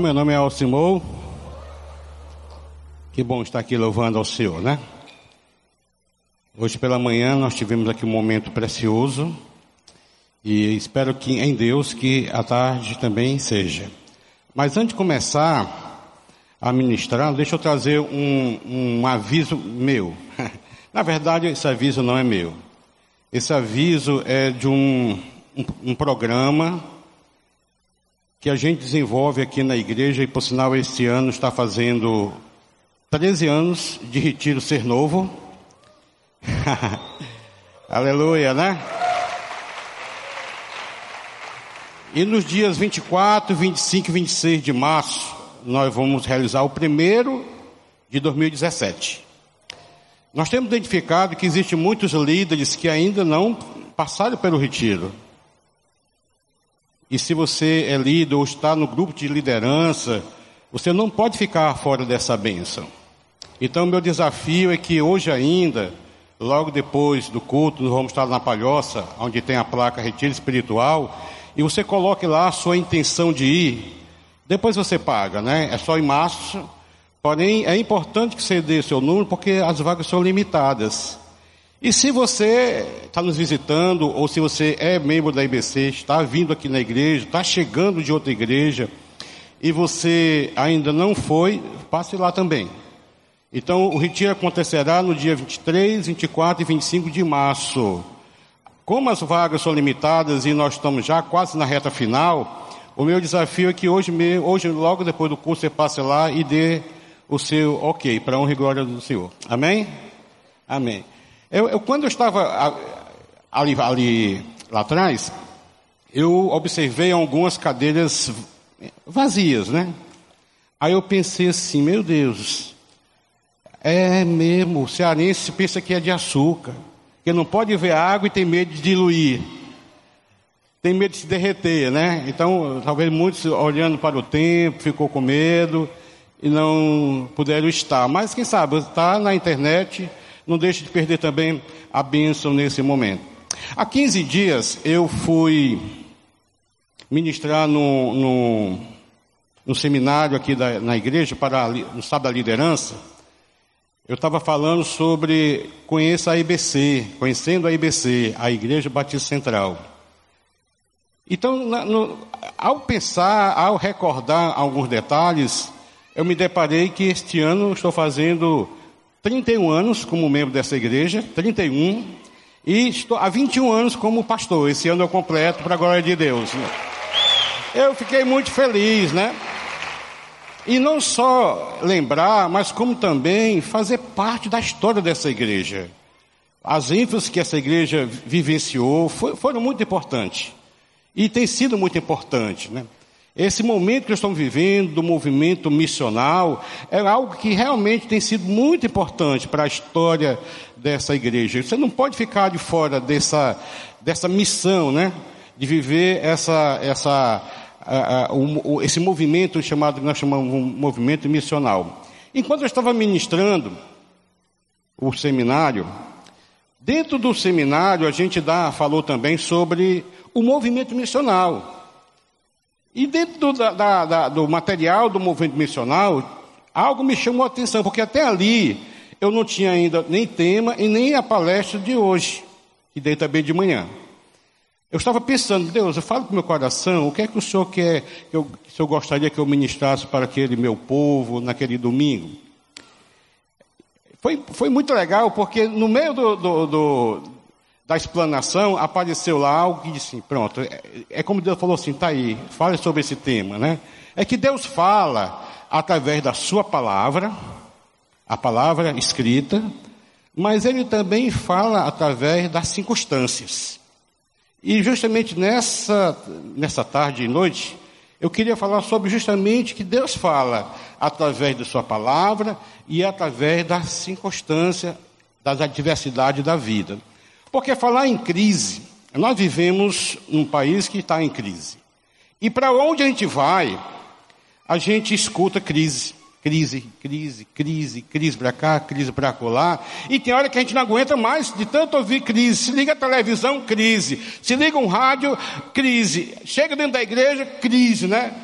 Meu nome é Alcimou. Que bom estar aqui louvando ao Senhor, né? Hoje pela manhã nós tivemos aqui um momento precioso e espero que em Deus que a tarde também seja. Mas antes de começar a ministrar, deixa eu trazer um, um aviso meu. Na verdade, esse aviso não é meu. Esse aviso é de um, um, um programa que a gente desenvolve aqui na igreja e, por sinal, este ano está fazendo 13 anos de Retiro Ser Novo. Aleluia, né? E nos dias 24, 25 e 26 de março, nós vamos realizar o primeiro de 2017. Nós temos identificado que existem muitos líderes que ainda não passaram pelo retiro. E se você é líder ou está no grupo de liderança, você não pode ficar fora dessa bênção. Então, meu desafio é que hoje ainda, logo depois do culto, nós vamos estar na palhoça, onde tem a placa Retiro Espiritual, e você coloque lá a sua intenção de ir. Depois você paga, né? É só em março. Porém, é importante que você dê seu número, porque as vagas são limitadas. E se você está nos visitando, ou se você é membro da IBC, está vindo aqui na igreja, está chegando de outra igreja, e você ainda não foi, passe lá também. Então, o retiro acontecerá no dia 23, 24 e 25 de março. Como as vagas são limitadas e nós estamos já quase na reta final, o meu desafio é que hoje, hoje logo depois do curso, você passe lá e dê o seu ok, para honra e glória do Senhor. Amém? Amém. Eu, eu, quando eu estava ali, ali lá atrás, eu observei algumas cadeiras vazias, né? Aí eu pensei assim, meu Deus, é mesmo, o cearense pensa que é de açúcar, que não pode ver água e tem medo de diluir, tem medo de se derreter, né? Então, talvez muitos olhando para o tempo, ficou com medo e não puderam estar. Mas quem sabe, está na internet, não deixe de perder também a bênção nesse momento. Há 15 dias eu fui ministrar no, no, no seminário aqui da, na igreja, para no sábado da liderança. Eu estava falando sobre conheça a IBC, conhecendo a IBC, a Igreja Batista Central. Então, no, ao pensar, ao recordar alguns detalhes, eu me deparei que este ano estou fazendo 31 anos como membro dessa igreja, 31, e estou há 21 anos como pastor. Esse ano eu completo para a glória de Deus. Né? Eu fiquei muito feliz, né? E não só lembrar, mas como também fazer parte da história dessa igreja. As ênfases que essa igreja vivenciou foram muito importantes. E tem sido muito importante, né? Esse momento que estamos vivendo do movimento missional é algo que realmente tem sido muito importante para a história dessa igreja. Você não pode ficar de fora dessa, dessa missão, né? De viver essa, essa, esse movimento chamado, que nós chamamos um movimento missional. Enquanto eu estava ministrando o seminário, dentro do seminário a gente dá, falou também sobre o movimento missional. E dentro do, da, da, do material do movimento missional, algo me chamou a atenção, porque até ali eu não tinha ainda nem tema e nem a palestra de hoje, que dei também de manhã. Eu estava pensando, Deus, eu falo com meu coração, o que é que o Senhor quer, que, eu, o Senhor gostaria que eu ministrasse para aquele meu povo naquele domingo? Foi, foi muito legal, porque no meio do, do, do da explanação, apareceu lá algo que disse, pronto, é, é como Deus falou assim, tá aí, fale sobre esse tema, né? É que Deus fala através da sua palavra, a palavra escrita, mas ele também fala através das circunstâncias. E justamente nessa, nessa tarde e noite, eu queria falar sobre justamente que Deus fala através da sua palavra e através da circunstância, das adversidades da vida. Porque falar em crise, nós vivemos num país que está em crise. E para onde a gente vai, a gente escuta crise. Crise, crise, crise, crise para cá, crise para lá. E tem hora que a gente não aguenta mais de tanto ouvir crise. Se liga a televisão, crise. Se liga um rádio, crise. Chega dentro da igreja, crise, né?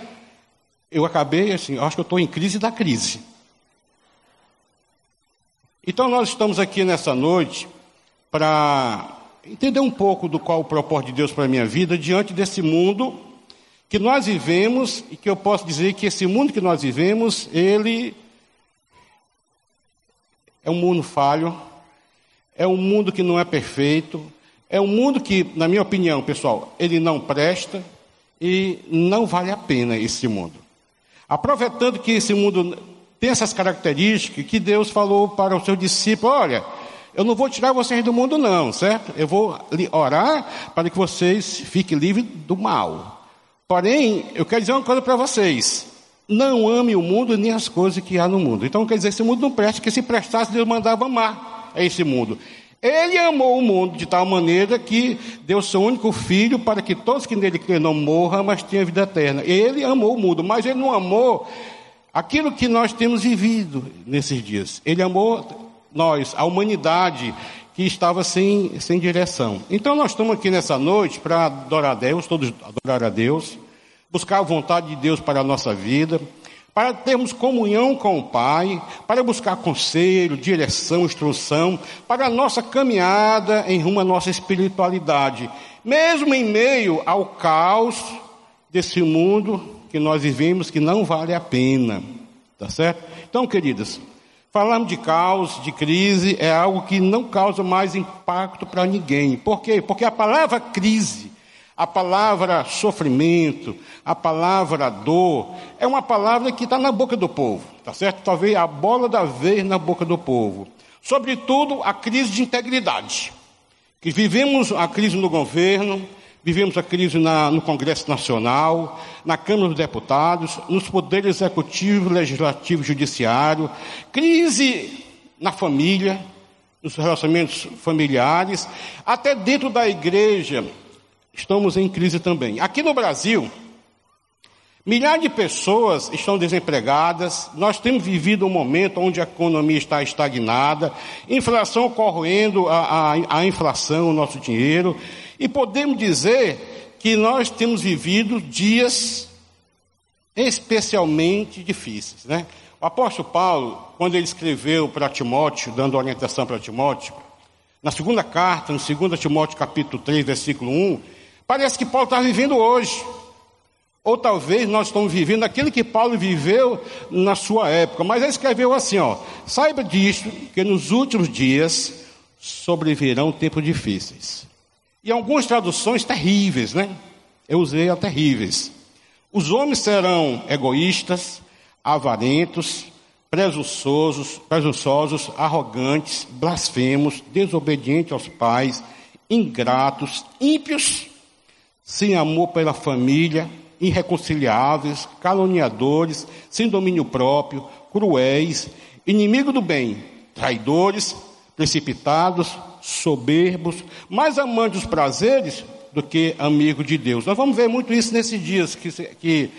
eu acabei assim, acho que eu estou em crise da crise. Então nós estamos aqui nessa noite para entender um pouco do qual o propósito de Deus para a minha vida diante desse mundo que nós vivemos e que eu posso dizer que esse mundo que nós vivemos, ele é um mundo falho, é um mundo que não é perfeito, é um mundo que, na minha opinião, pessoal, ele não presta e não vale a pena esse mundo. Aproveitando que esse mundo tem essas características, que Deus falou para os seus discípulos: olha, eu não vou tirar vocês do mundo, não, certo? Eu vou orar para que vocês fiquem livres do mal. Porém, eu quero dizer uma coisa para vocês: não ame o mundo nem as coisas que há no mundo. Então, quer dizer, esse mundo não presta, que se prestasse, Deus mandava amar a esse mundo. Ele amou o mundo de tal maneira que deu seu único filho para que todos que nele crêem não morram, mas tenham vida eterna. Ele amou o mundo, mas ele não amou aquilo que nós temos vivido nesses dias. Ele amou nós, a humanidade que estava sem, sem direção. Então nós estamos aqui nessa noite para adorar a Deus, todos adorar a Deus, buscar a vontade de Deus para a nossa vida, para termos comunhão com o Pai, para buscar conselho, direção, instrução, para a nossa caminhada em rumo à nossa espiritualidade, mesmo em meio ao caos desse mundo que nós vivemos que não vale a pena. Tá certo? Então, queridas, Falamos de caos, de crise, é algo que não causa mais impacto para ninguém. Por quê? Porque a palavra crise, a palavra sofrimento, a palavra dor, é uma palavra que está na boca do povo, tá certo? Talvez a bola da vez na boca do povo. Sobretudo a crise de integridade. Que vivemos a crise no governo, Vivemos a crise na, no Congresso Nacional, na Câmara dos Deputados, nos poderes executivo, legislativo e judiciário, crise na família, nos relacionamentos familiares, até dentro da igreja estamos em crise também. Aqui no Brasil, milhares de pessoas estão desempregadas, nós temos vivido um momento onde a economia está estagnada, inflação corroendo a, a, a inflação, o nosso dinheiro, e podemos dizer que nós temos vivido dias especialmente difíceis, né? O apóstolo Paulo, quando ele escreveu para Timóteo, dando orientação para Timóteo, na segunda carta, no 2 Timóteo capítulo 3, versículo 1, parece que Paulo está vivendo hoje. Ou talvez nós estamos vivendo aquilo que Paulo viveu na sua época. Mas ele escreveu assim, ó, saiba disto, que nos últimos dias sobrevirão tempos difíceis. E algumas traduções terríveis, né? Eu usei a terríveis. Os homens serão egoístas, avarentos, presunçosos, presunçosos, arrogantes, blasfemos, desobedientes aos pais, ingratos, ímpios, sem amor pela família, irreconciliáveis, caluniadores, sem domínio próprio, cruéis, inimigo do bem, traidores, precipitados, soberbos, mais amantes dos prazeres do que amigos de Deus. Nós vamos ver muito isso nesses dias que, que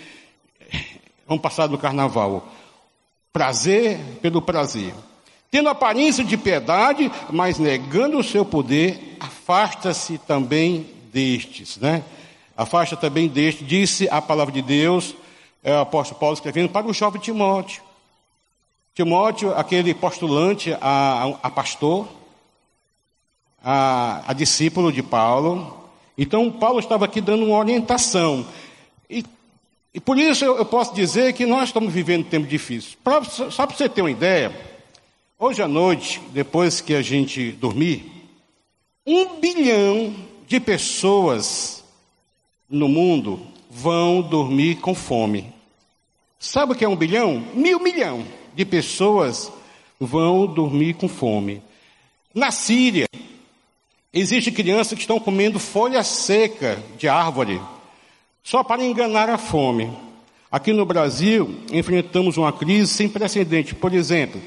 vão passar no carnaval. Prazer pelo prazer. Tendo aparência de piedade, mas negando o seu poder, afasta-se também destes, né? Afasta também deste, disse a palavra de Deus, é o apóstolo Paulo escrevendo para o jovem Timóteo. Timóteo, aquele postulante a, a pastor, a, a discípulo de Paulo. Então, Paulo estava aqui dando uma orientação. E, e por isso eu, eu, posso dizer que nós estamos vivendo um tempo difícil. Pra, só para você ter uma ideia, hoje à noite, depois que a gente dormir, um bilhão de pessoas no mundo vão dormir com fome. Sabe o que é um bilhão? Mil milhão de pessoas vão dormir com fome. Na Síria, Existem crianças que estão comendo folha seca de árvore só para enganar a fome. Aqui no Brasil, enfrentamos uma crise sem precedente. Por exemplo,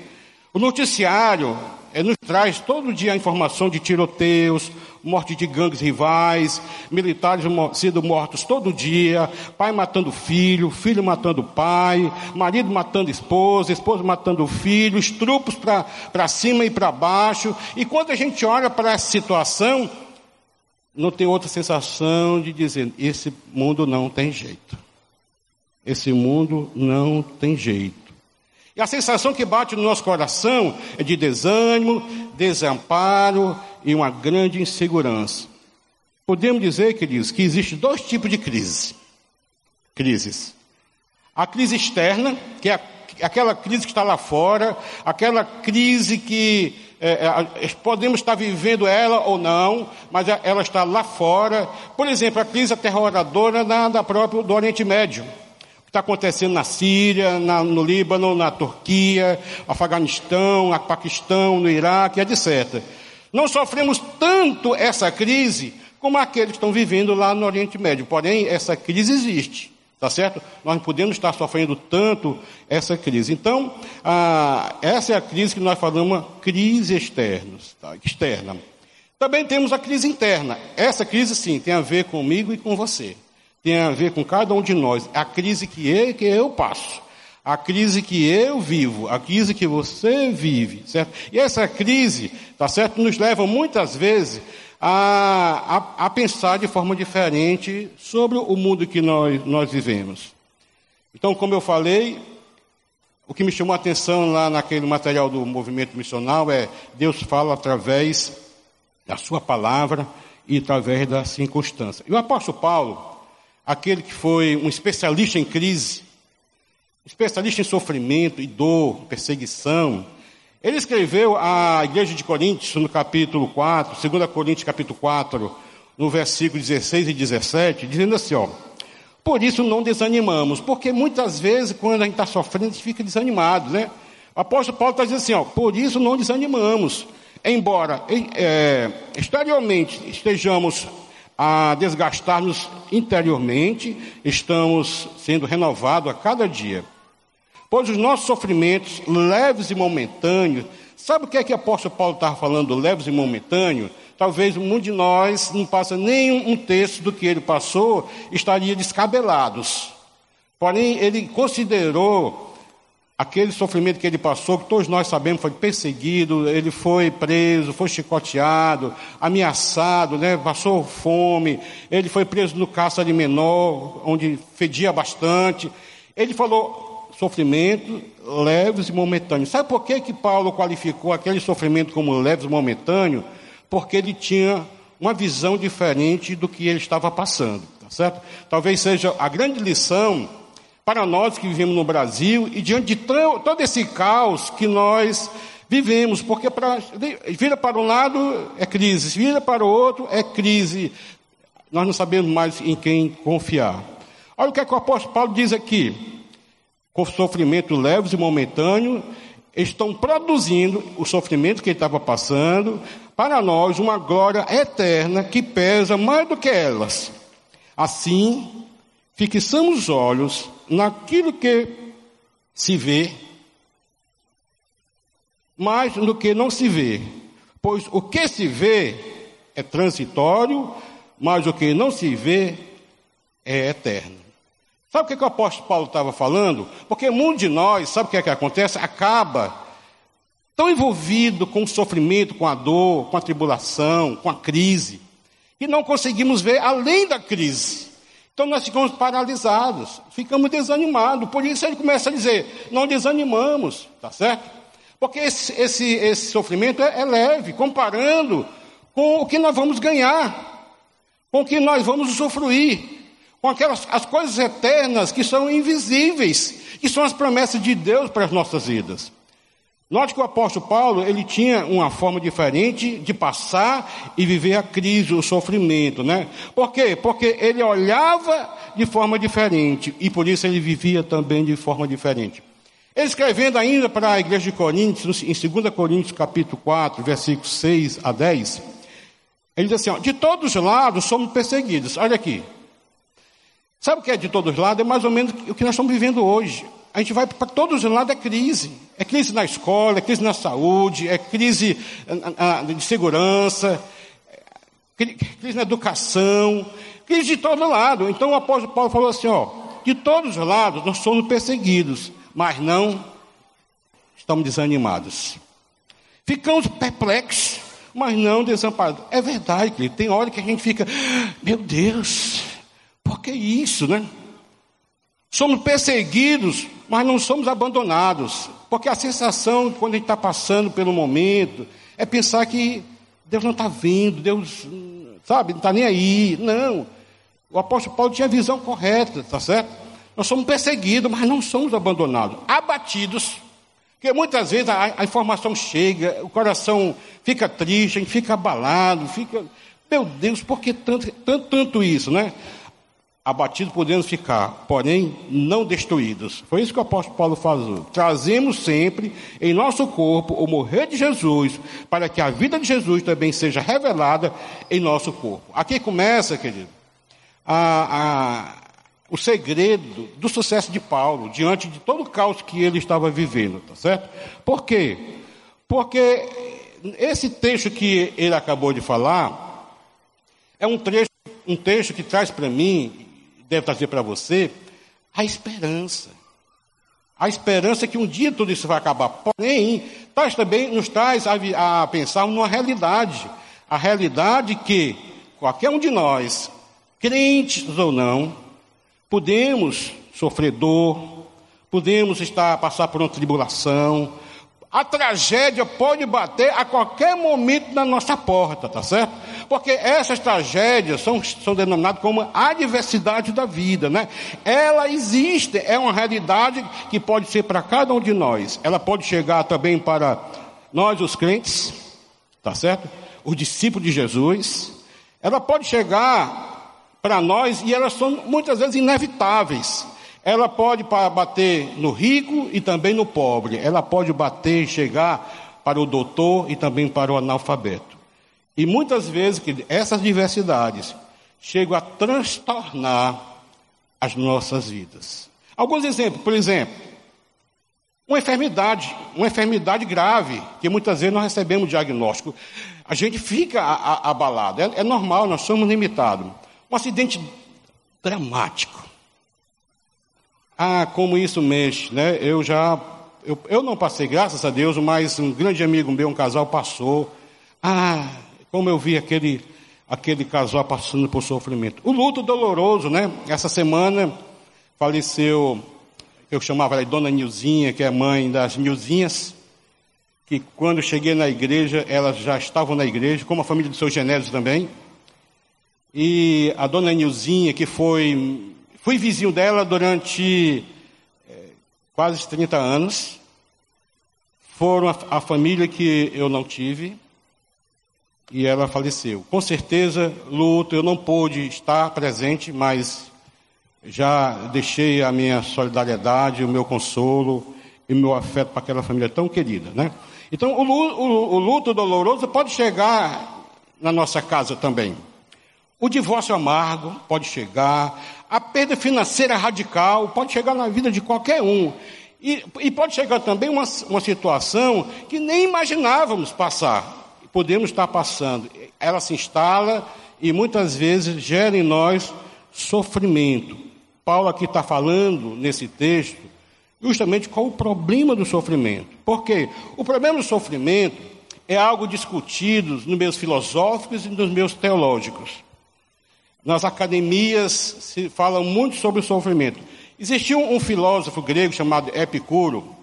o noticiário nos traz todo dia a informação de tiroteios, morte de gangues rivais, militares sendo mortos todo dia, pai matando filho, filho matando pai, marido matando esposa, esposa matando filho, estrupos para cima e para baixo. E quando a gente olha para essa situação, não tem outra sensação de dizer: esse mundo não tem jeito. esse mundo não tem jeito. E a sensação que bate no nosso coração é de desânimo, desamparo e uma grande insegurança. Podemos dizer, queridos, que existe dois tipos de crise. Crises. A crise externa, que é aquela crise que está lá fora, aquela crise que é, é, podemos estar vivendo ela ou não, mas ela está lá fora. Por exemplo, a crise aterroradora da própria, do Oriente Médio está acontecendo na Síria, na, no Líbano, na Turquia, Afeganistão, no Paquistão, no Iraque, etc. Não sofremos tanto essa crise como aqueles que estão vivendo lá no Oriente Médio. Porém, essa crise existe, tá certo? Nós não podemos estar sofrendo tanto essa crise. Então, ah, essa é a crise que nós falamos, crise externa, tá? externa. Também temos a crise interna. Essa crise, sim, tem a ver comigo e com você tem a ver com cada um de nós. A crise que eu, que eu passo, a crise que eu vivo, a crise que você vive, certo? E essa crise, tá certo, nos leva muitas vezes a, a, a pensar de forma diferente sobre o mundo que nós, nós vivemos. Então, como eu falei, o que me chamou a atenção lá naquele material do movimento missional é Deus fala através da sua palavra e através da circunstância. E o apóstolo Paulo, aquele que foi um especialista em crise, especialista em sofrimento e dor, perseguição. Ele escreveu à igreja de Coríntios, no capítulo 4, 2 Coríntios capítulo 4, no versículo 16 e 17, dizendo assim, ó, por isso não desanimamos, porque muitas vezes quando a gente está sofrendo, a gente fica desanimado, né? O apóstolo Paulo está dizendo assim, ó, por isso não desanimamos, embora é, exteriormente estejamos a desgastar-nos interiormente, estamos sendo renovados a cada dia. Pois os nossos sofrimentos, leves e momentâneos, sabe o que é que o apóstolo Paulo estava falando, leves e momentâneos? Talvez muitos de nós não passa nem um texto do que ele passou, estaria descabelados. Porém, ele considerou aquele sofrimento que ele passou, que todos nós sabemos, foi perseguido, ele foi preso, foi chicoteado, ameaçado, né, passou fome, ele foi preso no caça de menor, onde fedia bastante. Ele falou sofrimento leves e momentâneos. Sabe por que, que Paulo qualificou aquele sofrimento como leves e momentâneo? Porque ele tinha uma visão diferente do que ele estava passando, tá certo? Talvez seja a grande lição para nós que vivemos no Brasil e diante de todo esse caos que nós vivemos, porque para, vira para um lado é crise, vira para o outro é crise. Nós não sabemos mais em quem confiar. Olha o que, é que o apóstolo Paulo diz aqui. Com sofrimento leves e momentâneo, estão produzindo o sofrimento que ele estava passando, para nós uma glória eterna que pesa mais do que elas. Assim, fixamos os olhos naquilo que se vê, mais do que não se vê. Pois o que se vê é transitório, mas o que não se vê é eterno. Sabe o que, que o apóstolo Paulo estava falando? Porque muitos de nós, sabe o que é que acontece? Acaba tão envolvido com o sofrimento, com a dor, com a tribulação, com a crise, que não conseguimos ver além da crise. Então nós ficamos paralisados, ficamos desanimados. Por isso ele começa a dizer: não desanimamos, tá certo? Porque esse, esse, esse sofrimento é, é leve, comparando com o que nós vamos ganhar, com o que nós vamos usufruir, com aquelas as coisas eternas que são invisíveis, que são as promessas de Deus para as nossas vidas. Note que o apóstolo Paulo, ele tinha uma forma diferente de passar e viver a crise, o sofrimento, né? Por quê? Porque ele olhava de forma diferente e por isso ele vivia também de forma diferente. Ele escrevendo ainda para a igreja de Coríntios, em 2 Coríntios capítulo 4, versículos 6 a 10, ele diz assim, ó, de todos os lados somos perseguidos. Olha aqui. Sabe o que é de todos os lados? É mais ou menos o que nós estamos vivendo hoje a gente vai para todos os lados é crise. É crise na escola, é crise na saúde, é crise ah, ah, de segurança, é crise na educação, crise de todo lado. Então o apóstolo Paulo falou assim, ó, de todos os lados nós somos perseguidos, mas não estamos desanimados. Ficamos perplexos, mas não desamparados. É verdade, querido. Tem hora que a gente fica, meu Deus, por que isso, né? Somos perseguidos, mas não somos abandonados. Porque a sensação, quando a gente está passando pelo momento, é pensar que Deus não está vendo, Deus, sabe, não está nem aí. Não. O apóstolo Paulo tinha a visão correta, tá certo? Nós somos perseguidos, mas não somos abandonados. Abatidos. Porque muitas vezes a, a informação chega, o coração fica triste, a gente fica abalado, fica. Meu Deus, por que tanto, tanto, tanto isso, né? Abatidos podemos ficar, porém não destruídos. Foi isso que o apóstolo Paulo falou. Trazemos sempre em nosso corpo o morrer de Jesus, para que a vida de Jesus também seja revelada em nosso corpo. Aqui começa, querido, a, a, o segredo do sucesso de Paulo, diante de todo o caos que ele estava vivendo, tá certo? Por quê? Porque esse texto que ele acabou de falar é um trecho, um texto que traz para mim deve trazer para você a esperança. A esperança que um dia tudo isso vai acabar. Porém, traz também, nos traz a, a pensar numa realidade. A realidade que qualquer um de nós, crentes ou não, podemos sofrer dor, podemos estar passar por uma tribulação, a tragédia pode bater a qualquer momento na nossa porta, tá certo? Porque essas tragédias são, são denominadas como adversidade da vida, né? Ela existe, é uma realidade que pode ser para cada um de nós. Ela pode chegar também para nós, os crentes, tá certo? Os discípulos de Jesus. Ela pode chegar para nós e elas são muitas vezes inevitáveis. Ela pode bater no rico e também no pobre. Ela pode bater e chegar para o doutor e também para o analfabeto. E muitas vezes essas diversidades chegam a transtornar as nossas vidas. Alguns exemplos, por exemplo, uma enfermidade, uma enfermidade grave, que muitas vezes nós recebemos diagnóstico. A gente fica abalado, é, é normal, nós somos limitados. Um acidente dramático ah, como isso mexe, né? Eu já, eu, eu não passei, graças a Deus, mas um grande amigo meu, um casal, passou. Ah, como eu vi aquele, aquele casal passando por sofrimento. O luto doloroso, né? Essa semana faleceu, eu chamava ela de Dona Nilzinha, que é mãe das Nilzinhas, que quando cheguei na igreja, elas já estavam na igreja, como a família do seu Genésio também. E a Dona Nilzinha, que foi Fui vizinho dela durante é, quase 30 anos. Foram a, a família que eu não tive e ela faleceu. Com certeza, luto, eu não pude estar presente, mas já deixei a minha solidariedade, o meu consolo e o meu afeto para aquela família tão querida, né? Então, o, o, o luto doloroso pode chegar na nossa casa também. O divórcio amargo pode chegar, a perda financeira radical pode chegar na vida de qualquer um. E, e pode chegar também uma, uma situação que nem imaginávamos passar. Podemos estar passando. Ela se instala e muitas vezes gera em nós sofrimento. Paulo aqui está falando nesse texto justamente qual o problema do sofrimento. Por quê? O problema do sofrimento é algo discutido nos meus filosóficos e nos meus teológicos. Nas academias se fala muito sobre o sofrimento. Existiu um filósofo grego chamado Epicuro.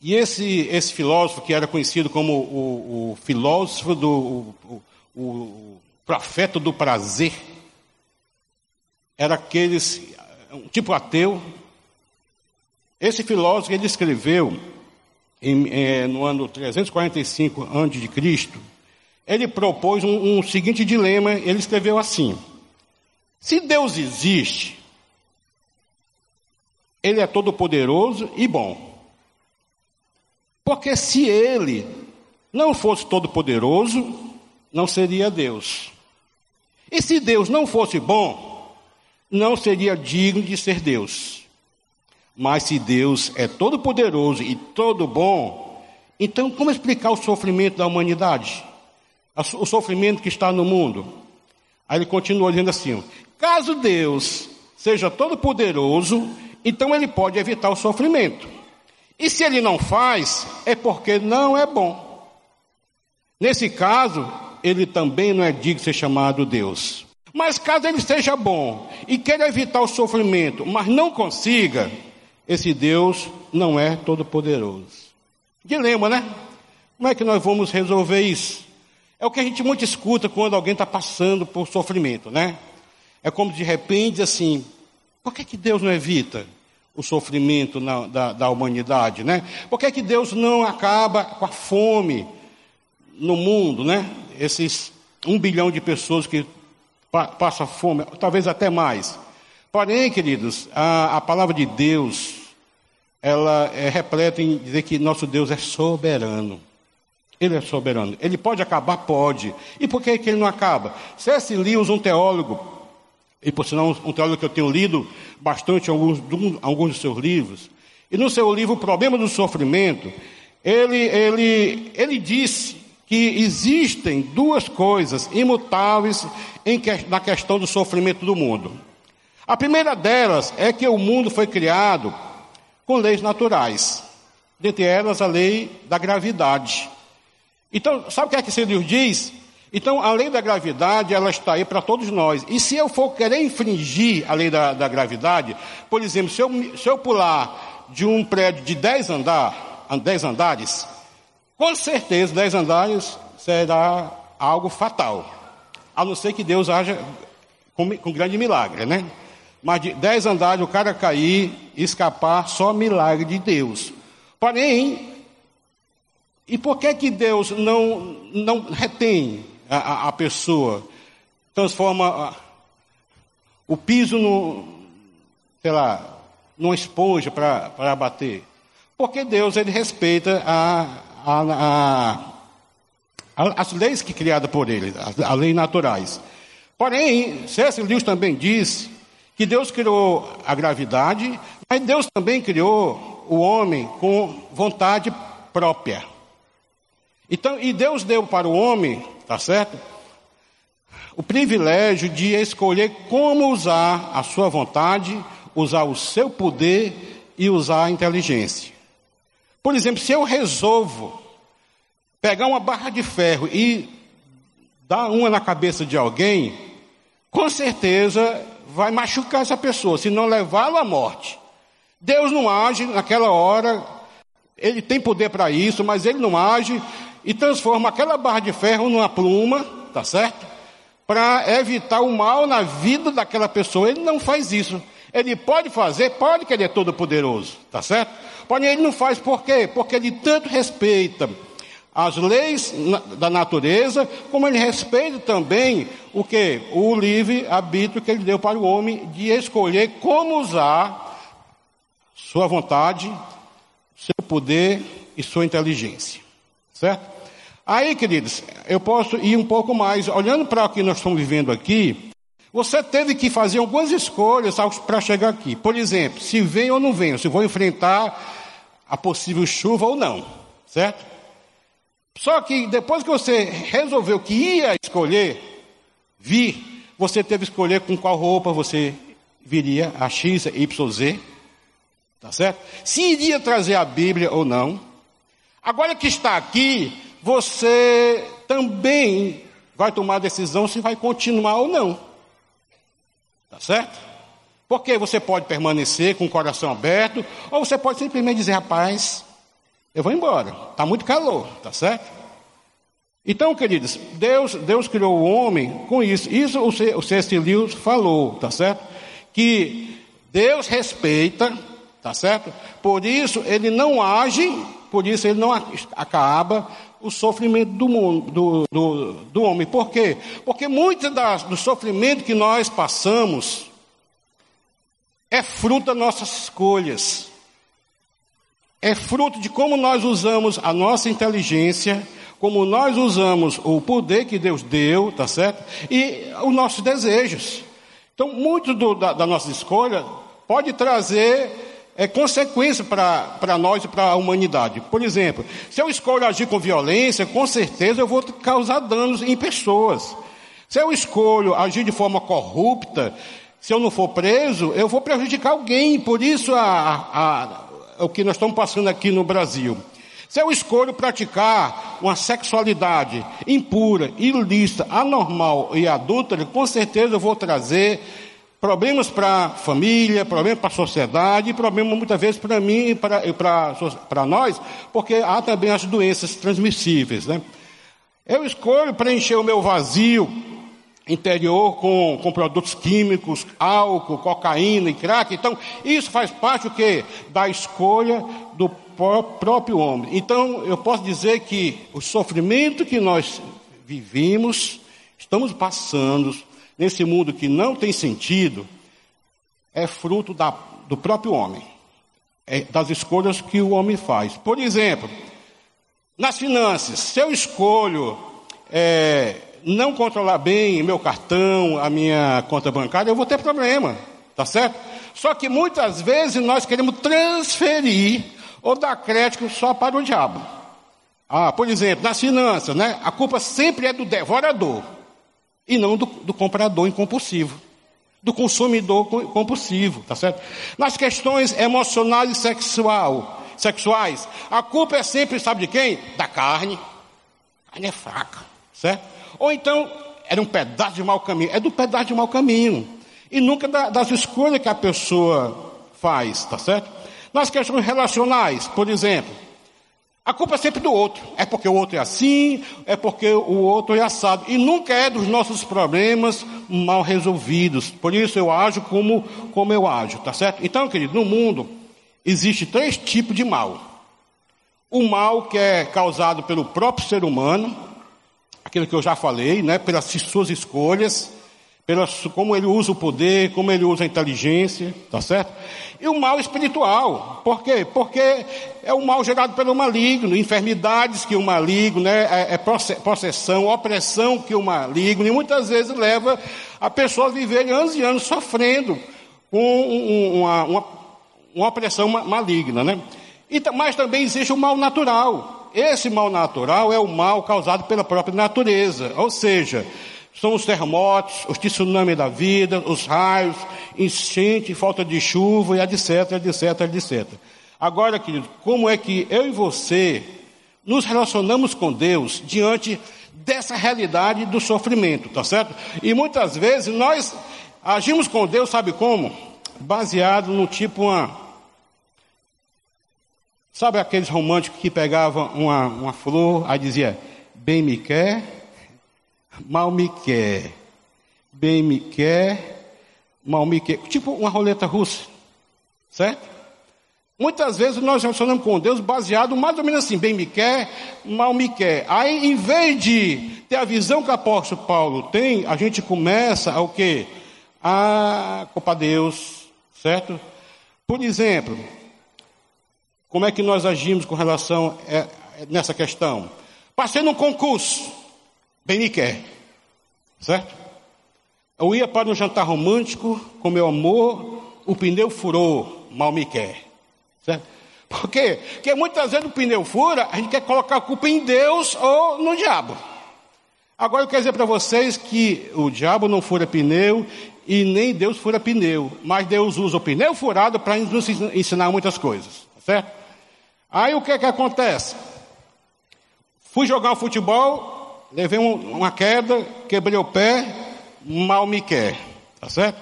E esse, esse filósofo, que era conhecido como o, o filósofo do o, o, profeta do prazer, era aqueles, um tipo ateu. Esse filósofo ele escreveu em, é, no ano 345 a.C., ele propôs um, um seguinte dilema, ele escreveu assim: Se Deus existe, Ele é todo-poderoso e bom. Porque se Ele não fosse todo-poderoso, não seria Deus. E se Deus não fosse bom, não seria digno de ser Deus. Mas se Deus é todo-poderoso e todo bom, então como explicar o sofrimento da humanidade? O sofrimento que está no mundo. Aí ele continua dizendo assim: caso Deus seja todo poderoso, então ele pode evitar o sofrimento. E se ele não faz, é porque não é bom. Nesse caso, ele também não é digno de ser chamado Deus. Mas caso ele seja bom e queira evitar o sofrimento, mas não consiga, esse Deus não é todo-poderoso. Dilema, né? Como é que nós vamos resolver isso? É o que a gente muito escuta quando alguém está passando por sofrimento, né? É como de repente assim, por que, que Deus não evita o sofrimento na, da, da humanidade, né? Por que, que Deus não acaba com a fome no mundo, né? Esses um bilhão de pessoas que pa, passam fome, talvez até mais. Porém, queridos, a, a palavra de Deus, ela é repleta em dizer que nosso Deus é soberano. Ele é soberano. Ele pode acabar? Pode. E por que, que ele não acaba? C.S. Lewis, um teólogo, e por sinal um teólogo que eu tenho lido bastante alguns, alguns dos seus livros, e no seu livro O Problema do Sofrimento, ele, ele, ele disse que existem duas coisas imutáveis em, na questão do sofrimento do mundo. A primeira delas é que o mundo foi criado com leis naturais, dentre elas a lei da gravidade. Então, sabe o que é que esse livro diz? Então, a lei da gravidade, ela está aí para todos nós. E se eu for querer infringir a lei da, da gravidade, por exemplo, se eu, se eu pular de um prédio de 10 andar, 10 andares, com certeza 10 andares será algo fatal. A não ser que Deus haja com, com grande milagre, né? Mas de 10 andares o cara cair escapar, só milagre de Deus. Porém, e por que que Deus não, não retém a, a, pessoa? Transforma o piso no, sei lá, numa esponja para bater. Porque Deus, ele respeita a, a, a, as leis que criadas por ele, as, as leis naturais. Porém, C.S. Lewis também diz que Deus criou a gravidade, mas Deus também criou o homem com vontade própria. Então, e Deus deu para o homem, tá certo? O privilégio de escolher como usar a sua vontade, usar o seu poder e usar a inteligência. Por exemplo, se eu resolvo pegar uma barra de ferro e dar uma na cabeça de alguém, com certeza vai machucar essa pessoa, se não levá-lo à morte. Deus não age naquela hora, ele tem poder para isso, mas ele não age e transforma aquela barra de ferro numa pluma, tá certo? Para evitar o mal na vida daquela pessoa. Ele não faz isso. Ele pode fazer, pode que ele é todo poderoso, tá certo? Porém, ele não faz por quê? Porque ele tanto respeita as leis da natureza, como ele respeita também o que? O livre arbítrio que ele deu para o homem de escolher como usar sua vontade, seu poder e sua inteligência. Certo? Aí, queridos, eu posso ir um pouco mais, olhando para o que nós estamos vivendo aqui, você teve que fazer algumas escolhas para chegar aqui. Por exemplo, se vem ou não vem, se vou enfrentar a possível chuva ou não, certo? Só que depois que você resolveu que ia escolher vir, você teve que escolher com qual roupa você viria, a X, Y, Z. Tá certo? Se iria trazer a Bíblia ou não. Agora que está aqui, você também vai tomar a decisão se vai continuar ou não. Tá certo? Porque você pode permanecer com o coração aberto, ou você pode simplesmente dizer, rapaz, eu vou embora. Está muito calor, tá certo? Então, queridos, Deus, Deus criou o homem com isso. Isso o C.S. Lewis falou, tá certo? Que Deus respeita, tá certo? Por isso ele não age, por isso ele não acaba o sofrimento do, mundo, do, do, do homem. Por quê? Porque muito das, do sofrimento que nós passamos é fruto das nossas escolhas é fruto de como nós usamos a nossa inteligência, como nós usamos o poder que Deus deu, tá certo? E os nossos desejos. Então, muito do, da, da, nossa escolha pode trazer é, consequência para nós e para a humanidade. Por exemplo, se eu escolho agir com violência, com certeza eu vou causar danos em pessoas. Se eu escolho agir de forma corrupta, se eu não for preso, eu vou prejudicar alguém. Por isso a, a o que nós estamos passando aqui no Brasil. Se eu escolho praticar uma sexualidade impura, ilícita, anormal e adulta, com certeza eu vou trazer problemas para a família, problemas para a sociedade, problemas muitas vezes para mim e para nós, porque há também as doenças transmissíveis. Né? Eu escolho preencher o meu vazio interior com, com produtos químicos, álcool, cocaína e crack. Então, isso faz parte o quê? Da escolha do próprio homem. Então, eu posso dizer que o sofrimento que nós vivemos, estamos passando nesse mundo que não tem sentido, é fruto da, do próprio homem, é das escolhas que o homem faz. Por exemplo, nas finanças, se eu escolho é, não controlar bem meu cartão, a minha conta bancária, eu vou ter problema, tá certo? Só que muitas vezes nós queremos transferir ou dar crédito só para o diabo. Ah, por exemplo, nas finanças, né? A culpa sempre é do devorador e não do, do comprador incompulsivo, do consumidor compulsivo, tá certo? Nas questões emocionais e sexual, sexuais, a culpa é sempre, sabe de quem? Da carne. A carne é fraca, certo? Ou então, era um pedaço de mau caminho. É do pedaço de mau caminho. E nunca da, das escolhas que a pessoa faz, tá certo? Nas questões relacionais, por exemplo, a culpa é sempre do outro. É porque o outro é assim, é porque o outro é assado. E nunca é dos nossos problemas mal resolvidos. Por isso eu ajo como, como eu ajo, tá certo? Então, querido, no mundo existe três tipos de mal. O mal que é causado pelo próprio ser humano, aquilo que eu já falei, né, pelas suas escolhas, pelas, como ele usa o poder, como ele usa a inteligência, tá certo? E o mal espiritual, por quê? Porque é o mal gerado pelo maligno, enfermidades que o maligno, né, é, é possessão, opressão que o maligno, e muitas vezes leva a pessoa a viver anos e anos sofrendo com uma, uma, uma opressão maligna, né? E, mas também existe o mal natural, esse mal natural é o mal causado pela própria natureza, ou seja, são os terremotos, os tsunamis da vida, os raios, enchente, falta de chuva e etc, etc, etc. Agora, querido, como é que eu e você nos relacionamos com Deus diante dessa realidade do sofrimento, tá certo? E muitas vezes nós agimos com Deus, sabe como? Baseado no tipo uma Sabe aqueles românticos que pegavam uma, uma flor, aí dizia, bem me quer, mal me quer, bem me quer, mal me quer. Tipo uma roleta russa, certo? Muitas vezes nós relacionamos com Deus baseado mais ou menos assim, bem me quer, mal me quer. Aí, em vez de ter a visão que o apóstolo Paulo tem, a gente começa a o quê? A culpar Deus, certo? Por exemplo, como é que nós agimos com relação a, é, nessa questão? Passei num concurso, bem me quer, certo? Eu ia para um jantar romântico com meu amor, o pneu furou, mal me quer, certo? Por quê? Porque muitas vezes o pneu fura, a gente quer colocar a culpa em Deus ou no diabo. Agora eu quero dizer para vocês que o diabo não fura pneu e nem Deus fura pneu, mas Deus usa o pneu furado para nos ensinar muitas coisas, certo? Aí o que é que acontece? Fui jogar futebol, levei um, uma queda, quebrei o pé, mal me quer. Tá certo?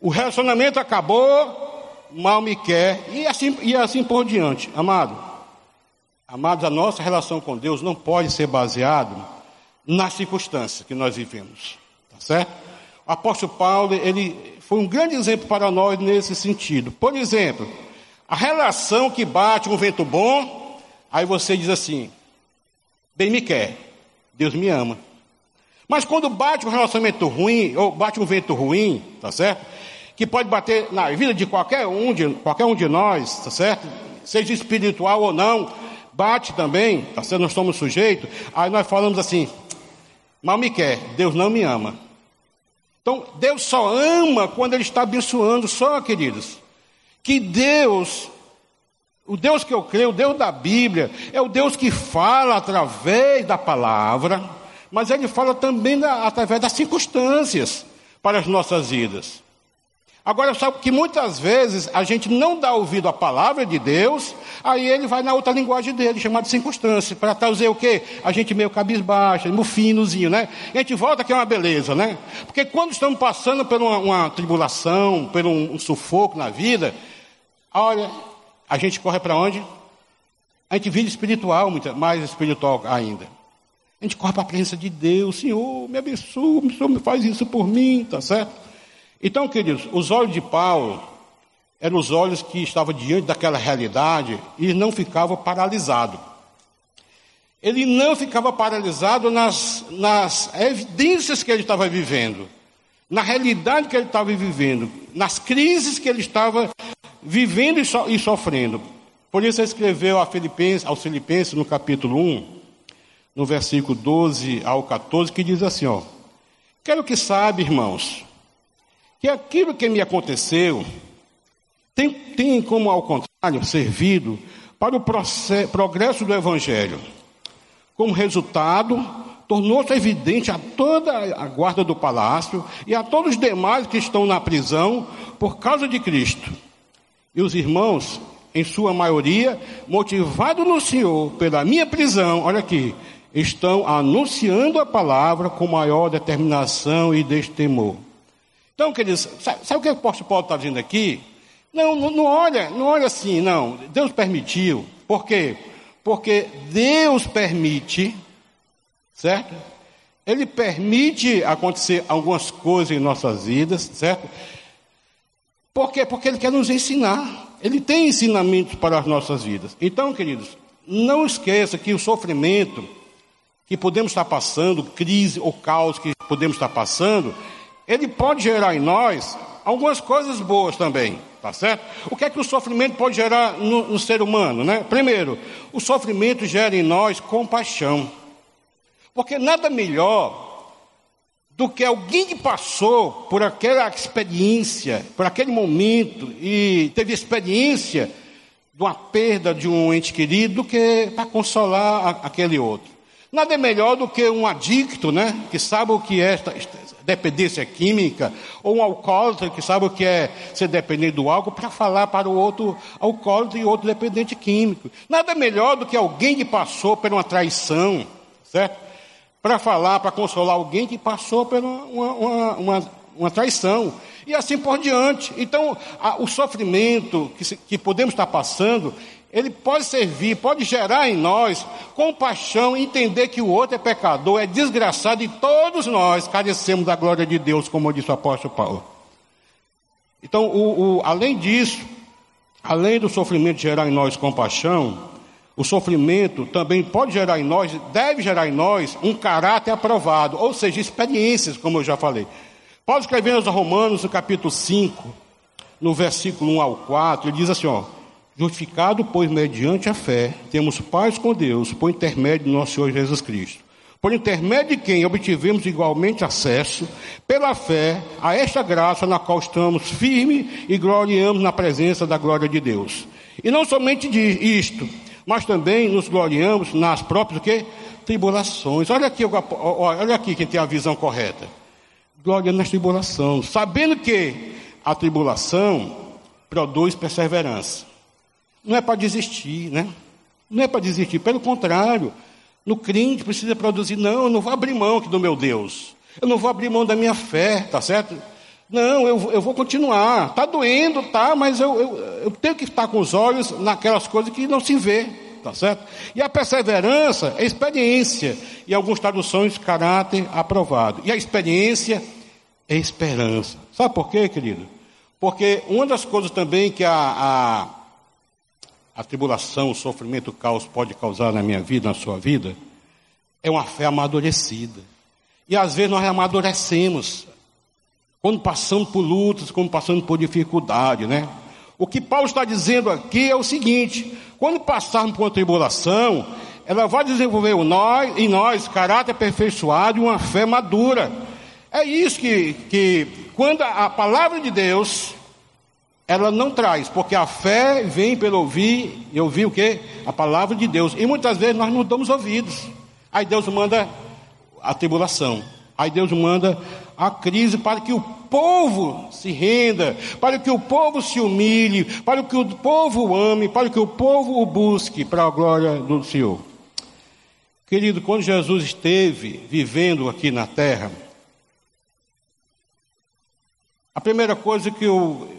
O relacionamento acabou, mal me quer, e assim, e assim por diante. Amado, amados, a nossa relação com Deus não pode ser baseado nas circunstâncias que nós vivemos. Tá certo? O apóstolo Paulo, ele foi um grande exemplo para nós nesse sentido. Por exemplo, a relação que bate um vento bom, aí você diz assim: bem me quer, Deus me ama. Mas quando bate um relacionamento ruim, ou bate um vento ruim, tá certo? Que pode bater na vida de qualquer um de, qualquer um de nós, tá certo? Seja espiritual ou não, bate também, tá certo? Nós somos sujeitos. Aí nós falamos assim: mal me quer, Deus não me ama. Então, Deus só ama quando Ele está abençoando, só, queridos que Deus, o Deus que eu creio, o Deus da Bíblia, é o Deus que fala através da palavra, mas Ele fala também da, através das circunstâncias para as nossas vidas. Agora, sabe que muitas vezes a gente não dá ouvido à palavra de Deus, aí ele vai na outra linguagem dele, chamada de circunstância, para trazer o quê? A gente meio cabisbaixo, no finozinho, né? E a gente volta que é uma beleza, né? Porque quando estamos passando por uma, uma tribulação, por um, um sufoco na vida, olha, a gente corre para onde? A gente vive espiritual, mais espiritual ainda. A gente corre para a presença de Deus, Senhor, me abençoa, o Senhor me faz isso por mim, tá certo? Então, queridos, os olhos de Paulo eram os olhos que estavam diante daquela realidade e não ficava paralisado. Ele não ficava paralisado nas, nas evidências que ele estava vivendo, na realidade que ele estava vivendo, nas crises que ele estava vivendo e, so, sofrendo. Por isso ele escreveu a Filipenses, aos Filipenses no capítulo 1, no versículo 12 ao 14, que diz assim, ó, Quero que saiba, irmãos, que aquilo que me aconteceu tem, tem como, ao contrário, servido para o progresso do Evangelho. Como resultado, tornou-se evidente a toda a guarda do palácio e a todos os demais que estão na prisão por causa de Cristo. E os irmãos, em sua maioria, motivados no Senhor pela minha prisão, olha aqui, estão anunciando a palavra com maior determinação e destemor. Então, queridos, sabe, sabe o que o apóstolo Paulo está dizendo aqui? Não, não, não, olha, não olha assim, não. Deus permitiu. Por quê? Porque Deus permite, certo? Ele permite acontecer algumas coisas em nossas vidas, certo? Por quê? Porque Ele quer nos ensinar. Ele tem ensinamentos para as nossas vidas. Então, queridos, não esqueça que o sofrimento que podemos estar passando, crise ou caos que podemos estar passando, ele pode gerar em nós algumas coisas boas também, tá certo? O que é que o sofrimento pode gerar no, no ser humano, né? Primeiro, o sofrimento gera em nós compaixão. Porque nada melhor do que alguém que passou por aquela experiência, por aquele momento e teve experiência de uma perda de um ente querido, do que para consolar aquele outro. Nada é melhor do que um adicto, né? Que sabe o que é dependência química, ou um alcoólatra que sabe o que é ser dependente do álcool, para falar para o outro alcoólatra e outro dependente químico. Nada melhor do que alguém que passou por uma traição, certo? Para falar, para consolar alguém que passou por uma, uma, uma, uma traição. E assim por diante. Então, a, o sofrimento que, se, que podemos estar passando, ele pode servir, pode gerar em nós compaixão, entender que o outro é pecador, é desgraçado e todos nós carecemos da glória de Deus, como disse o apóstolo Paulo. Então, o, o, além disso, além do sofrimento gerar em nós compaixão, o sofrimento também pode gerar em nós, deve gerar em nós um caráter aprovado, ou seja, experiências, como eu já falei. Paulo escrevendo aos Romanos, no capítulo 5, no versículo 1 ao 4, ele diz assim: ó. Justificado, pois, mediante a fé, temos paz com Deus por intermédio de nosso Senhor Jesus Cristo. Por intermédio de quem obtivemos igualmente acesso, pela fé, a esta graça na qual estamos firmes e gloriamos na presença da glória de Deus. E não somente isto, mas também nos gloriamos nas próprias que? tribulações. Olha aqui, olha aqui quem tem a visão correta. Glória nas tribulações, sabendo que a tribulação produz perseverança. Não é para desistir, né? Não é para desistir, pelo contrário. No crente precisa produzir, não, eu não vou abrir mão aqui do meu Deus. Eu não vou abrir mão da minha fé, tá certo? Não, eu, eu vou continuar. Está doendo, tá, mas eu, eu, eu tenho que estar com os olhos naquelas coisas que não se vê, tá certo? E a perseverança é experiência. E algumas traduções, caráter aprovado. E a experiência é esperança. Sabe por quê, querido? Porque uma das coisas também que a, a a tribulação, o sofrimento, o caos pode causar na minha vida, na sua vida, é uma fé amadurecida. E às vezes nós amadurecemos. Quando passamos por lutas, quando passamos por dificuldade, né? O que Paulo está dizendo aqui é o seguinte: quando passarmos por uma tribulação, ela vai desenvolver em nós caráter aperfeiçoado e uma fé madura. É isso que, que quando a palavra de Deus ela não traz, porque a fé vem pelo ouvir, e ouvir o quê? A palavra de Deus. E muitas vezes nós não damos ouvidos. Aí Deus manda a tribulação. Aí Deus manda a crise para que o povo se renda, para que o povo se humilhe, para que o povo ame, para que o povo o busque para a glória do Senhor. Querido, quando Jesus esteve vivendo aqui na terra, a primeira coisa que eu,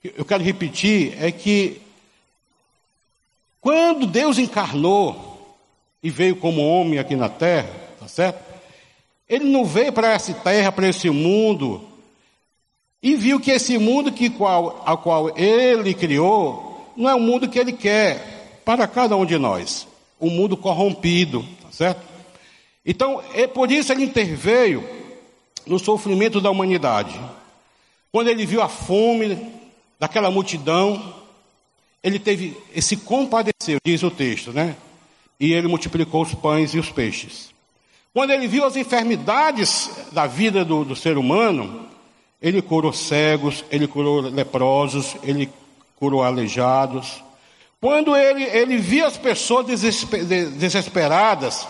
que eu quero repetir é que quando Deus encarnou e veio como homem aqui na terra, tá certo? Ele não veio para essa terra, para esse mundo, e viu que esse mundo que qual, a qual ele criou não é o mundo que ele quer para cada um de nós. Um mundo corrompido, tá certo? Então, é por isso ele interveio no sofrimento da humanidade. Quando ele viu a fome daquela multidão, ele teve esse compadeceu, diz o texto, né? E ele multiplicou os pães e os peixes. Quando ele viu as enfermidades da vida do, do ser humano, ele curou cegos, ele curou leprosos, ele curou aleijados. Quando ele, ele viu as pessoas desesperadas,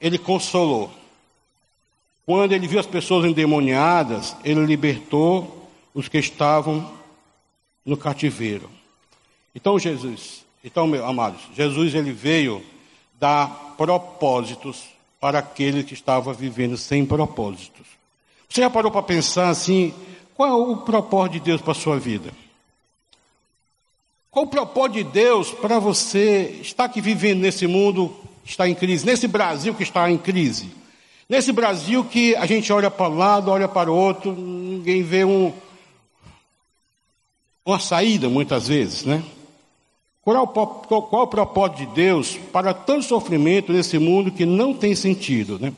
ele consolou. Quando ele viu as pessoas endemoniadas, ele libertou os que estavam no cativeiro. Então Jesus, então meus amados, Jesus ele veio dar propósitos para aquele que estava vivendo sem propósitos. Você já parou para pensar assim, qual é o propósito de Deus para a sua vida? Qual o propósito de Deus para você estar aqui vivendo nesse mundo que está em crise, nesse Brasil que está em crise? Nesse Brasil que a gente olha para um lado, olha para o outro, ninguém vê um, uma saída muitas vezes, né? Qual é, é o propósito de Deus para tanto sofrimento nesse mundo que não tem sentido, né?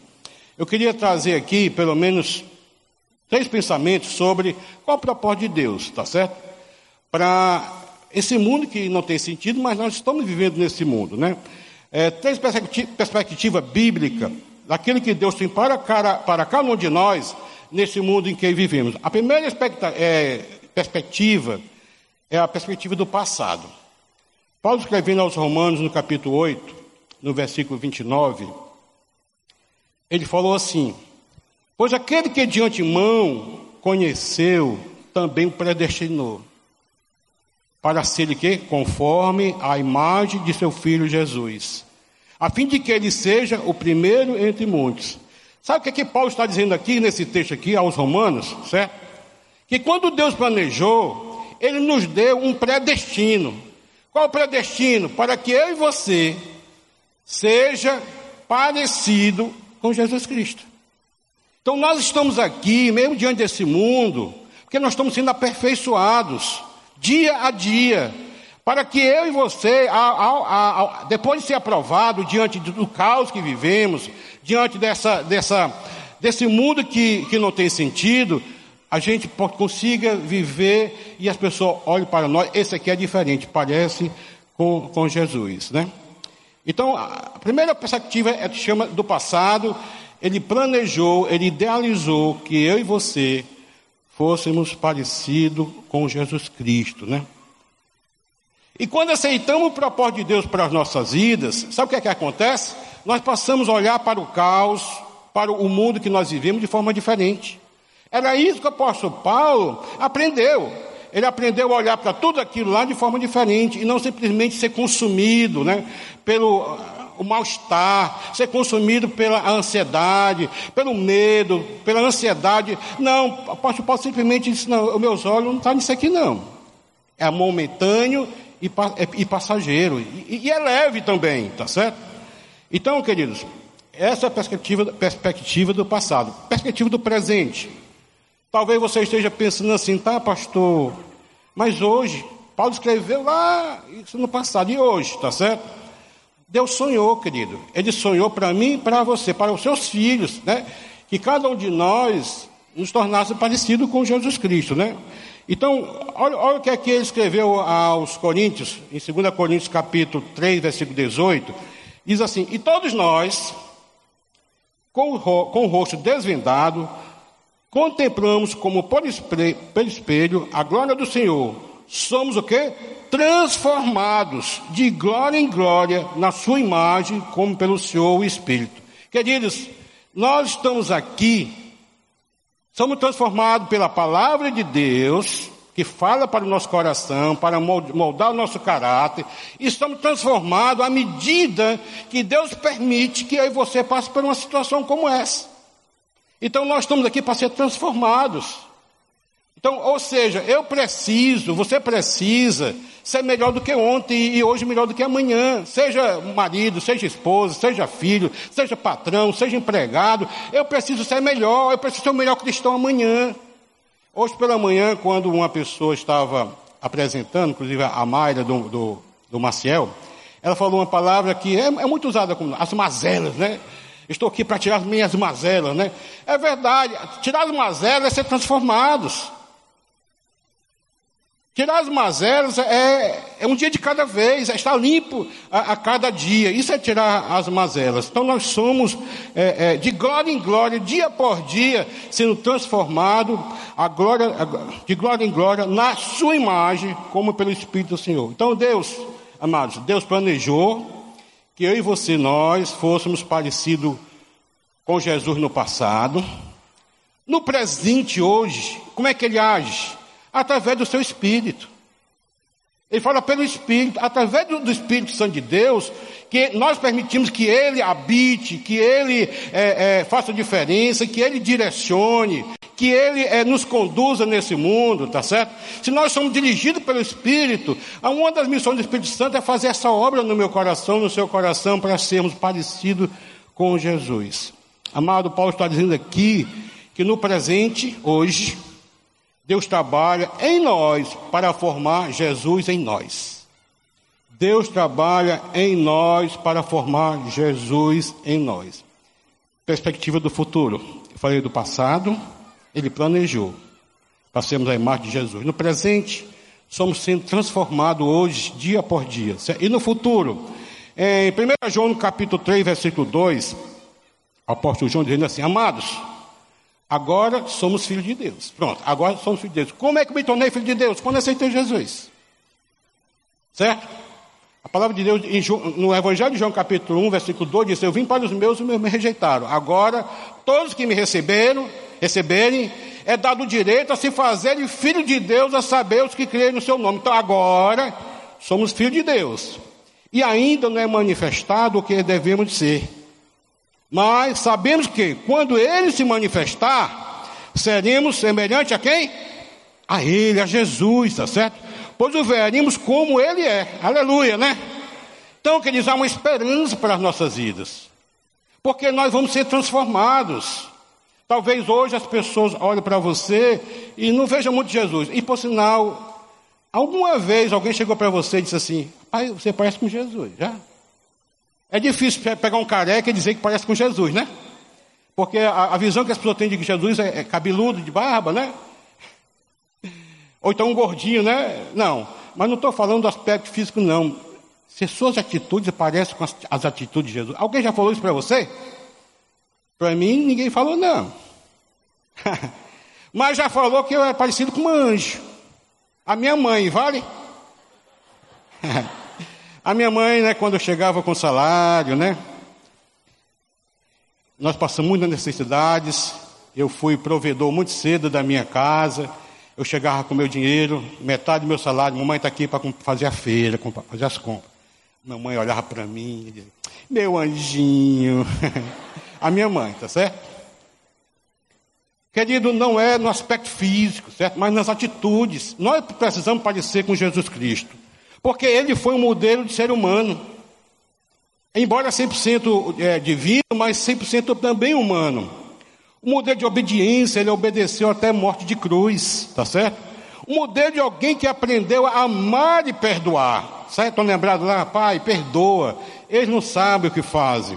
Eu queria trazer aqui, pelo menos, três pensamentos sobre qual é o propósito de Deus, tá certo? Para esse mundo que não tem sentido, mas nós estamos vivendo nesse mundo, né? É, três perspectiva, perspectiva bíblica daquilo que Deus tem para, cara, para cada um de nós nesse mundo em que vivemos. A primeira é, perspectiva é a perspectiva do passado. Paulo escrevendo aos Romanos no capítulo 8, no versículo 29, ele falou assim: Pois aquele que de antemão conheceu, também o predestinou, para ser que conforme a imagem de seu filho Jesus, a fim de que ele seja o primeiro entre muitos. Sabe o que, é que Paulo está dizendo aqui nesse texto aqui aos Romanos, certo? Que quando Deus planejou, ele nos deu um predestino. Qual o predestino? Para que eu e você seja parecido com Jesus Cristo. Então nós estamos aqui, mesmo diante desse mundo, porque nós estamos sendo aperfeiçoados dia a dia, para que eu e você, depois de ser aprovado diante do caos que vivemos, diante dessa, dessa, desse mundo que, que não tem sentido, a gente consiga viver e as pessoas olhem para nós, esse aqui é diferente, parece com, com Jesus, né? Então, a primeira perspectiva é que chama do passado, ele planejou, ele idealizou que eu e você fôssemos parecidos com Jesus Cristo, né? E quando aceitamos o propósito de Deus para as nossas vidas, sabe o que é que acontece? Nós passamos a olhar para o caos, para o mundo que nós vivemos de forma diferente. Era isso que o apóstolo Paulo aprendeu. Ele aprendeu a olhar para tudo aquilo lá de forma diferente e não simplesmente ser consumido né, pelo o mal-estar, ser consumido pela ansiedade, pelo medo, pela ansiedade. Não, o apóstolo Paulo simplesmente disse: não, os meus olhos não estão nisso aqui, não. É momentâneo e, é, e passageiro. E, e, é leve também, tá certo? Então, queridos, essa é a perspectiva, perspectiva do passado. Perspectiva do presente. Talvez você esteja pensando assim, tá, pastor? Mas hoje, Paulo escreveu lá isso no passado, e hoje, tá certo? Deus sonhou, querido. Ele sonhou para mim e para você, para os seus filhos, né? Que cada um de nós nos tornasse parecido com Jesus Cristo, né? Então, olha, olha o que é que ele escreveu aos Coríntios, em 2 Coríntios capítulo 3, versículo 18, diz assim, e todos nós, com o, com o rosto desvendado, contemplamos como por espelho a glória do Senhor. Somos o que? Transformados de glória em glória na sua imagem, como pelo Senhor o Espírito. Queridos, nós estamos aqui Somos transformados pela palavra de Deus, que fala para o nosso coração, para moldar o nosso caráter, e somos transformados à medida que Deus permite que e você passe por uma situação como essa. Então nós estamos aqui para ser transformados. Então, ou seja, eu preciso, você precisa ser melhor do que ontem e hoje melhor do que amanhã. Seja marido, seja esposa, seja filho, seja patrão, seja empregado. Eu preciso ser melhor, eu preciso ser o melhor cristão amanhã. Hoje pela manhã, quando uma pessoa estava apresentando, inclusive a Mayra do, do, do Maciel, ela falou uma palavra que é, é muito usada como as mazelas, né? Estou aqui para tirar as minhas mazelas, né? É verdade, tirar as mazelas é ser transformados. Tirar as mazelas é, é, um dia de cada vez, é estar limpo a, a, cada dia. Isso é tirar as mazelas. Então nós somos é, é, de glória em glória, dia por dia, sendo transformado a glória, a, de glória em glória na sua imagem, como pelo Espírito do Senhor. Então Deus, amados, Deus planejou que eu e você, nós, fôssemos parecidos com Jesus no passado. No presente, hoje, como é que ele age? Através do seu Espírito. Ele fala pelo Espírito, através do, Espírito Santo de Deus, que nós permitimos que Ele habite, que Ele é, é, faça diferença, que Ele direcione, que Ele é, nos conduza nesse mundo, tá certo? Se nós somos dirigidos pelo Espírito, uma das missões do Espírito Santo é fazer essa obra no meu coração, no seu coração, para sermos parecidos com Jesus. Amado, Paulo está dizendo aqui que no presente, hoje, Deus trabalha em nós para formar Jesus em nós. Deus trabalha em nós para formar Jesus em nós. Perspectiva do futuro. Eu falei do passado, ele planejou. Passemos a imagem de Jesus. No presente, somos sendo transformados hoje, dia por dia. E no futuro, em 1 João, capítulo 3, versículo 2, o apóstolo João dizendo assim: Amados, Agora somos filhos de Deus. Pronto, agora somos filhos de Deus. Como é que me tornei filho de Deus? Quando aceitei Jesus. Certo? A palavra de Deus, no Evangelho de João, capítulo 1, versículo 2, diz: Eu vim para os meus e me rejeitaram. Agora, todos que me receberam, receberem, é dado o direito a se fazerem filho de Deus, a saber os que creem no seu nome. Então, agora, somos filhos de Deus. E ainda não é manifestado o que devemos ser. Mas sabemos que quando ele se manifestar, seremos semelhante a quem? A ele, a Jesus, tá certo? Pois o veremos como ele é. Aleluia, né? Então, queridos, há uma esperança para as nossas vidas. Porque nós vamos ser transformados. Talvez hoje as pessoas olhem para você e não vejam muito Jesus. E por sinal, alguma vez alguém chegou para você e disse assim: Pai, você parece com Jesus, já? É difícil pegar um careca e dizer que parece com Jesus, né? Porque a, a visão que as pessoas têm de Jesus é, é cabeludo, de barba, né? Ou então um gordinho, né? Não. Mas não estou falando do aspecto físico, não. Se suas atitudes parecem com as, as atitudes de Jesus. Alguém já falou isso para você? Para mim, ninguém falou, não. Mas já falou que eu era parecido com um anjo. A minha mãe, vale? A minha mãe, né, quando eu chegava com salário, né? Nós passamos muitas necessidades. Eu fui provedor muito cedo da minha casa. Eu chegava com meu dinheiro, metade do meu salário. Mamãe está aqui para fazer a feira, fazer as compras. Minha mãe olhava para mim e dizia, meu anjinho. a minha mãe, tá certo? Querido, não é no aspecto físico, certo? Mas nas atitudes. Nós precisamos parecer com Jesus Cristo. Porque ele foi um modelo de ser humano. Embora 100% é, divino, mas 100% também humano. O modelo de obediência, ele obedeceu até morte de cruz, tá certo? O modelo de alguém que aprendeu a amar e perdoar. Certo? Estão lembrados lá? Pai, perdoa. Eles não sabem o que fazem.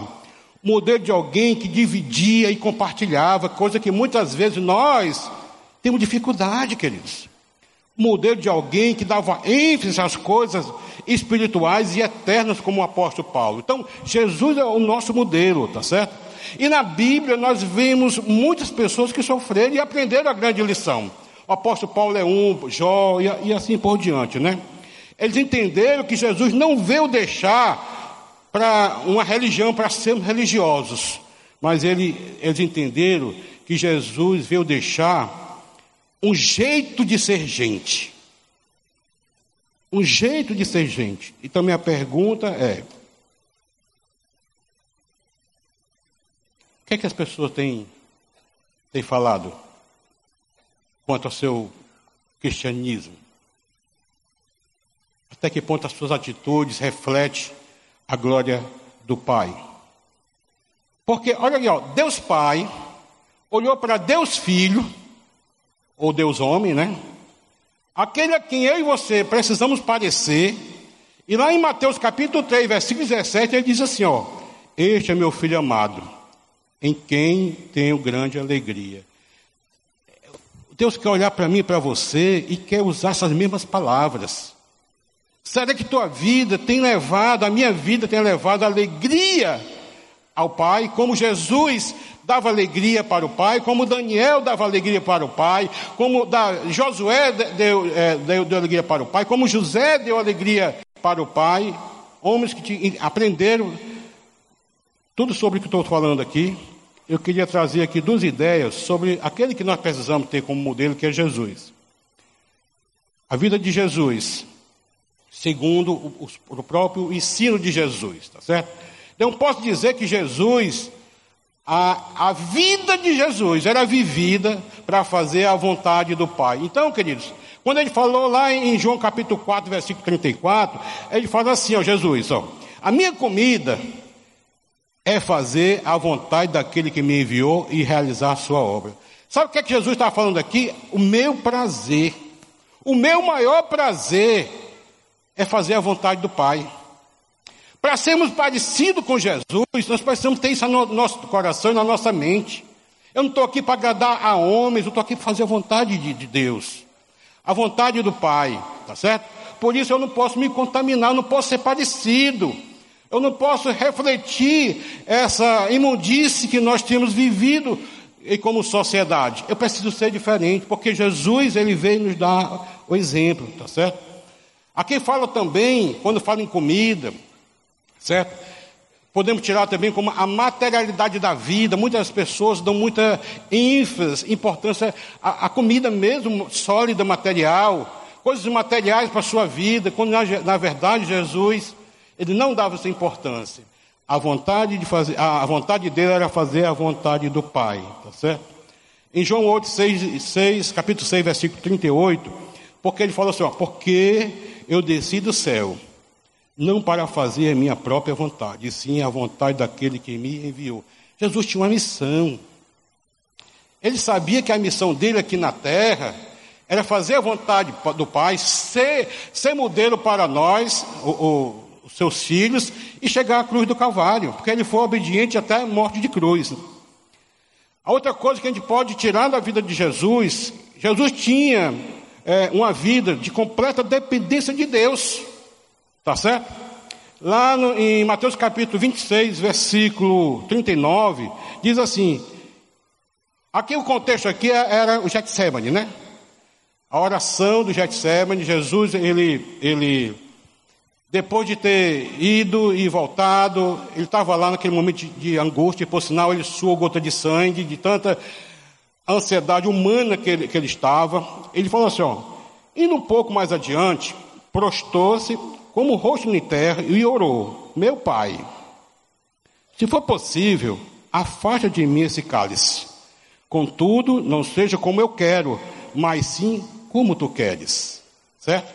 O modelo de alguém que dividia e compartilhava, coisa que muitas vezes nós temos dificuldade, queridos modelo de alguém que dava ênfase às coisas espirituais e eternas, como o apóstolo Paulo. Então, Jesus é o nosso modelo, tá certo? E na Bíblia nós vemos muitas pessoas que sofreram e aprenderam a grande lição. O apóstolo Paulo é um, Jó e, e assim por diante, né? Eles entenderam que Jesus não veio deixar para uma religião para sermos religiosos, mas ele, eles entenderam que Jesus veio deixar um jeito de ser gente. Um jeito de ser gente. Então, minha pergunta é: o que é que as pessoas têm, têm falado quanto ao seu cristianismo? Até que ponto as suas atitudes refletem a glória do Pai? Porque, olha ali, ó, Deus Pai olhou para Deus Filho, ou Deus Homem, né? Aquele a quem eu e você precisamos parecer. E lá em Mateus capítulo 3, versículo 17, ele diz assim: ó, Este é meu filho amado, em quem tenho grande alegria. Deus quer olhar para mim e para você e quer usar essas mesmas palavras. Será que tua vida tem levado, a minha vida tem levado alegria ao Pai, como Jesus dava alegria para o pai, como Daniel dava alegria para o pai, como Josué deu, é, deu, deu, alegria para o pai, como José deu alegria para o pai, homens que aprenderam tudo sobre o que estou falando aqui. Eu queria trazer aqui duas ideias sobre aquele que nós precisamos ter como modelo, que é Jesus. A vida de Jesus, segundo o, o próprio ensino de Jesus, tá certo? Então, posso dizer que Jesus a, a vida de Jesus era vivida para fazer a vontade do Pai. Então, queridos, quando ele falou lá em João capítulo 4, versículo 34, ele fala assim, ó, Jesus, ó, a minha comida é fazer a vontade daquele que me enviou e realizar a sua obra. Sabe o que é que Jesus está falando aqui? O meu prazer. O meu maior prazer é fazer a vontade do Pai. Para sermos parecidos com Jesus, nós precisamos ter isso no nosso coração e na nossa mente. Eu não estou aqui para agradar a homens, eu estou aqui para fazer a vontade de, de Deus, a vontade do Pai, tá certo? Por isso eu não posso me contaminar, eu não posso ser parecido, eu não posso refletir essa imundície que nós temos vivido e como sociedade. Eu preciso ser diferente, porque Jesus ele veio nos dar o exemplo, tá certo? Aqui fala também, quando fala em comida, certo? Podemos tirar também como a materialidade da vida. Muitas pessoas dão muita ênfase, importância à, à comida mesmo, sólida, material, coisas materiais para a sua vida, quando na, na, verdade Jesus, ele não dava essa importância. A vontade, de fazer, a, a vontade dele era fazer a vontade do Pai, tá certo? Em João 8, 6, 6, capítulo 6, versículo 38, porque ele falou assim, ó, porque eu desci do céu não para fazer a minha própria vontade, e sim a vontade daquele que me enviou. Jesus tinha uma missão. Ele sabia que a missão dele aqui na terra era fazer a vontade do Pai, ser, ser modelo para nós, os seus filhos, e chegar à cruz do Calvário, porque ele foi obediente até a morte de cruz. A outra coisa que a gente pode tirar da vida de Jesus, Jesus tinha é, uma vida de completa dependência de Deus. Tá certo? Lá no, em Mateus capítulo 26, versículo 39, diz assim: aqui o contexto aqui é, era o Getsemane, né? A oração do Getsemane, Jesus, ele, ele, depois de ter ido e voltado, ele estava lá naquele momento de, de angústia, e por sinal ele suou gota de sangue, de tanta ansiedade humana que ele, que ele estava. Ele falou assim: ó, indo um pouco mais adiante, prostou-se como o rosto em terra e orou: Meu pai, se for possível, afasta de mim esse cálice. Contudo, não seja como eu quero, mas sim como tu queres. Certo?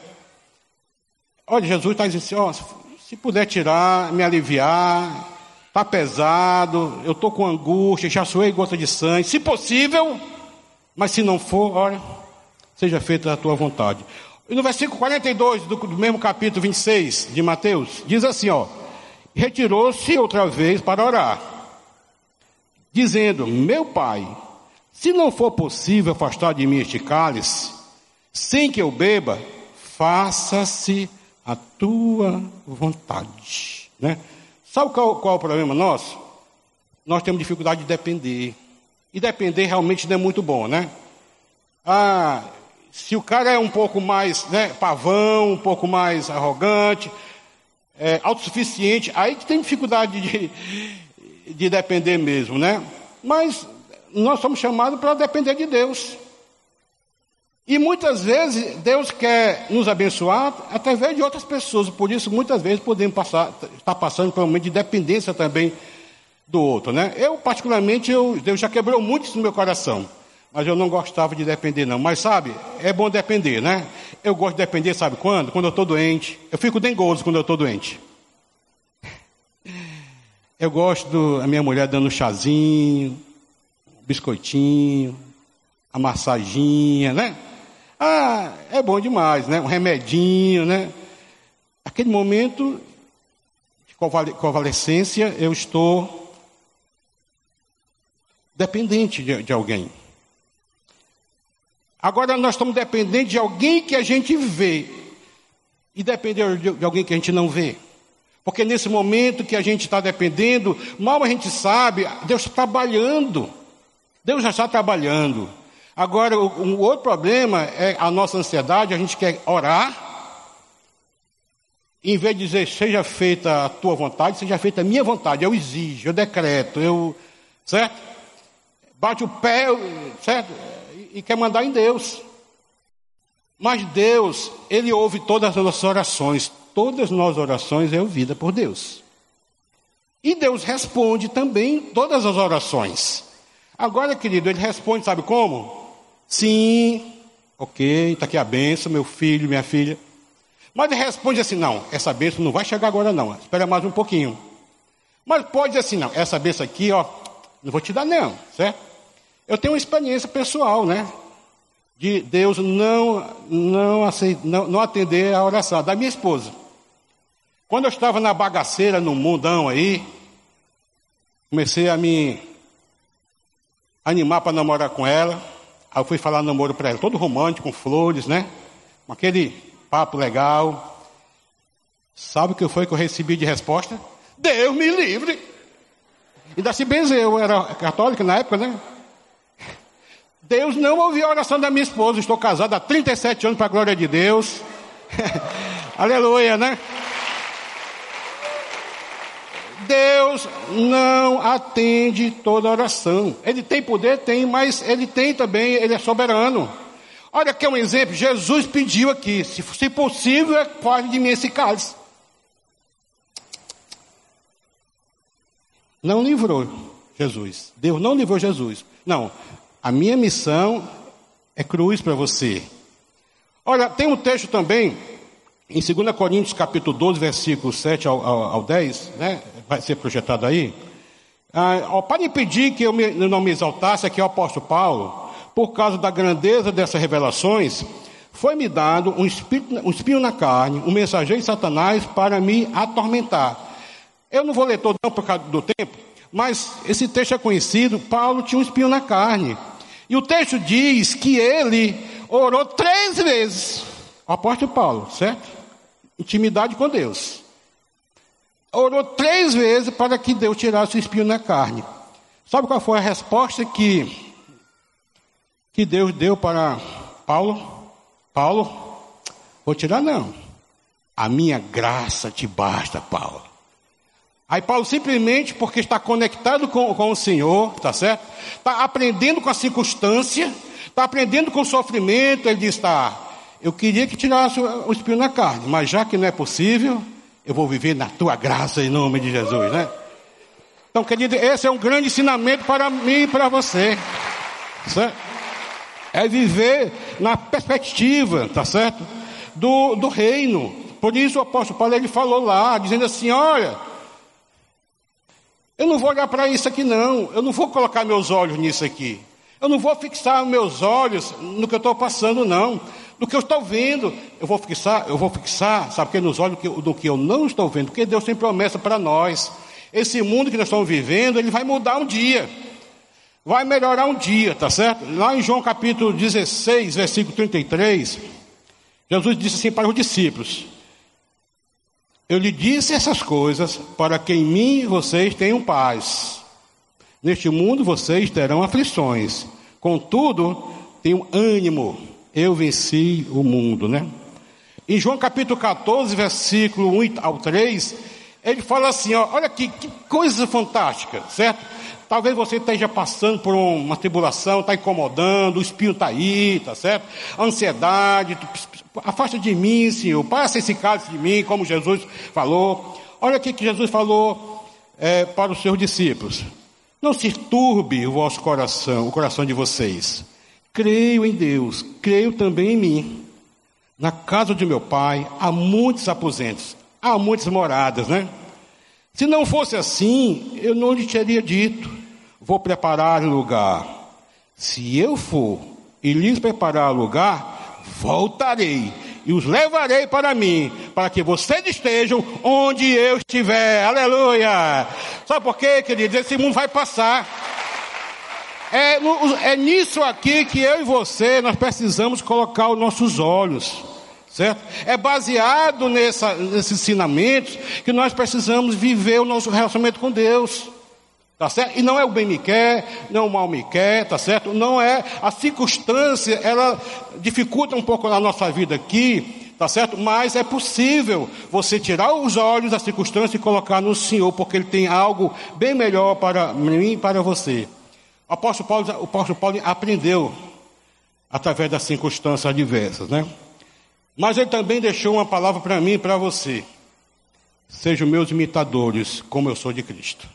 Olha, Jesus está dizendo assim: se puder tirar, me aliviar, está pesado, eu estou com angústia, já suei gota de sangue, se possível, mas se não for, olha, seja feita a tua vontade. E no versículo 42 do, do mesmo capítulo 26 de Mateus, diz assim, ó: Retirou-se outra vez para orar, dizendo: Meu pai, se não for possível afastar de mim este cálice, sem que eu beba, faça-se a tua vontade. Né? Sabe qual, qual é o problema nosso? Nós temos dificuldade de depender. E depender realmente não é muito bom, né? Ah, se o cara é um pouco mais né, pavão, um pouco mais arrogante, é, autossuficiente, aí tem dificuldade de, de depender mesmo, né? Mas nós somos chamados para depender de Deus. E muitas vezes Deus quer nos abençoar através de outras pessoas. Por isso, muitas vezes podemos passar, estar passando por um momento de dependência também do outro, né? Eu, particularmente, eu, Deus já quebrou muito isso no meu coração. Mas eu não gostava de depender, não. Mas sabe, é bom depender, né? Eu gosto de depender, sabe quando? Quando eu estou doente. Eu fico dengoso quando eu estou doente. Eu gosto da minha mulher dando um chazinho, biscoitinho, a massaginha, né? Ah, é bom demais, né? Um remedinho, né? Aquele momento de convalescência, eu estou dependente de, de alguém. Agora nós estamos dependentes de alguém que a gente vê e depender de, alguém que a gente não vê. Porque nesse momento que a gente está dependendo, mal a gente sabe, Deus está trabalhando. Deus já está trabalhando. Agora, um outro problema é a nossa ansiedade, a gente quer orar, em vez de dizer, seja feita a tua vontade, seja feita a minha vontade, eu exijo, eu decreto, eu, certo? Bate o pé, certo? E quer mandar em Deus. Mas Deus, Ele ouve todas as nossas orações, todas as nossas orações é ouvida por Deus. E Deus responde também todas as orações. Agora, querido, Ele responde, sabe como? Sim, ok, está aqui a benção, meu filho, minha filha. Mas ele responde assim: não, essa benção não vai chegar agora, não. Espera mais um pouquinho. Mas pode dizer assim: não, essa benção aqui, ó, não vou te dar, não, certo? Eu tenho uma experiência pessoal, né? De Deus não, não, não, não atender a oração da minha esposa. Quando eu estava na bagaceira, no mundão aí, comecei a me animar para namorar com ela. Aí eu fui falar namoro para ela, todo romântico, com flores, né? Com aquele papo legal. Sabe o que foi que eu recebi de resposta? Deus me livre! Ainda se benzeu, eu era católica na época, né? Deus não ouviu a oração da minha esposa. Estou casado há 37 anos para a glória de Deus. Aleluia, né? Deus não atende toda oração. Ele tem poder? Tem, mas ele tem também, ele é soberano. Olha aqui um exemplo, Jesus pediu aqui, se, se possível, pode de mim esse cálice. Não livrou Jesus. Deus não livrou Jesus. Não, a minha missão é cruz para você. Olha, tem um texto também em 2 Coríntios capítulo 12, versículo 7 ao, ao, ao 10, né? vai ser projetado aí. Ah, para impedir que eu me, não me exaltasse, aqui é o apóstolo Paulo, por causa da grandeza dessas revelações, foi-me dado um, espírito, um espinho na carne, um mensageiro de Satanás para me atormentar. Eu não vou ler todo não por causa do tempo, mas esse texto é conhecido, Paulo tinha um espinho na carne. E o texto diz que ele orou três vezes. O apóstolo Paulo, certo? Intimidade com Deus. Orou três vezes para que Deus tirasse o espinho na carne. Sabe qual foi a resposta que, que Deus deu para Paulo? Paulo, vou tirar não. A minha graça te basta, Paulo. Aí Paulo simplesmente, porque está conectado com, com o Senhor, tá certo? Está aprendendo com a circunstância, está aprendendo com o sofrimento, ele diz, tá, eu queria que tirasse o espinho na carne, mas já que não é possível, eu vou viver na tua graça em nome de Jesus, né? Então, querido, esse é um grande ensinamento para mim e para você. Certo? É viver na perspectiva, tá certo? Do, do reino. Por isso o apóstolo Paulo ele falou lá, dizendo assim: olha, eu não vou olhar para isso aqui, não. Eu não vou colocar meus olhos nisso aqui. Eu não vou fixar meus olhos no que eu estou passando, não do que eu estou vendo. Eu vou fixar, eu vou fixar, sabe que nos olhos do que eu não estou vendo, porque Deus tem promessa para nós. Esse mundo que nós estamos vivendo, ele vai mudar um dia. Vai melhorar um dia, tá certo? Lá em João capítulo 16, versículo 33, Jesus disse assim para os discípulos: Eu lhe disse essas coisas para que em mim vocês tenham paz. Neste mundo vocês terão aflições. Contudo, tenham ânimo eu venci o mundo, né? Em João capítulo 14, versículo 1 ao 3, Ele fala assim: ó, olha aqui, que coisa fantástica, certo? Talvez você esteja passando por uma tribulação, está incomodando, o espinho está aí, tá certo? Ansiedade, afasta de mim, Senhor, passa esse cálice de mim, como Jesus falou. Olha aqui que Jesus falou é, para os seus discípulos: Não se turbe o vosso coração, o coração de vocês. Creio em Deus, creio também em mim. Na casa de meu pai há muitos aposentos, há muitas moradas, né? Se não fosse assim, eu não lhe teria dito: vou preparar lugar. Se eu for e lhes preparar lugar, voltarei e os levarei para mim, para que vocês estejam onde eu estiver. Aleluia! Sabe por quê, queridos? Esse mundo vai passar. É, é nisso aqui que eu e você nós precisamos colocar os nossos olhos. Certo? É baseado nessa, nesses ensinamentos que nós precisamos viver o nosso relacionamento com Deus. Tá certo? E não é o bem me quer, não é o mal me quer, tá certo? Não é a circunstância, ela dificulta um pouco a nossa vida aqui, tá certo? Mas é possível você tirar os olhos da circunstância e colocar no Senhor, porque Ele tem algo bem melhor para mim e para você. O apóstolo Paulo, o apóstolo Paulo aprendeu através das circunstâncias adversas, né? Mas ele também deixou uma palavra para mim e para você. Sejam meus imitadores, como eu sou de Cristo.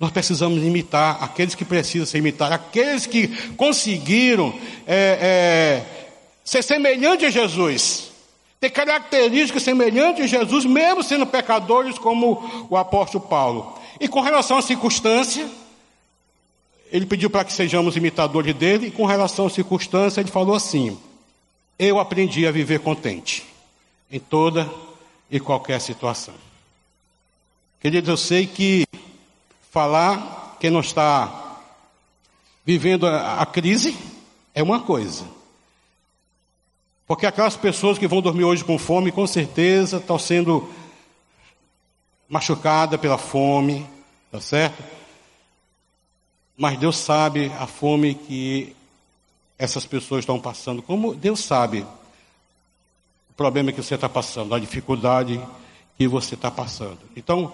Nós precisamos imitar aqueles que precisam ser imitados, aqueles que conseguiram é, é, ser semelhantes a Jesus, ter características semelhantes a Jesus, mesmo sendo pecadores, como o apóstolo Paulo. E com relação à circunstância, ele pediu para que sejamos imitadores dele, e com relação à circunstância, ele falou assim: eu aprendi a viver contente em toda e qualquer situação. Queridos, eu sei que falar quem não está vivendo a, a crise é uma coisa. Porque aquelas pessoas que vão dormir hoje com fome, com certeza estão sendo machucadas pela fome, tá certo? Mas Deus sabe a fome que essas pessoas estão passando, como Deus sabe o problema que você está passando, a dificuldade que você está passando. Então,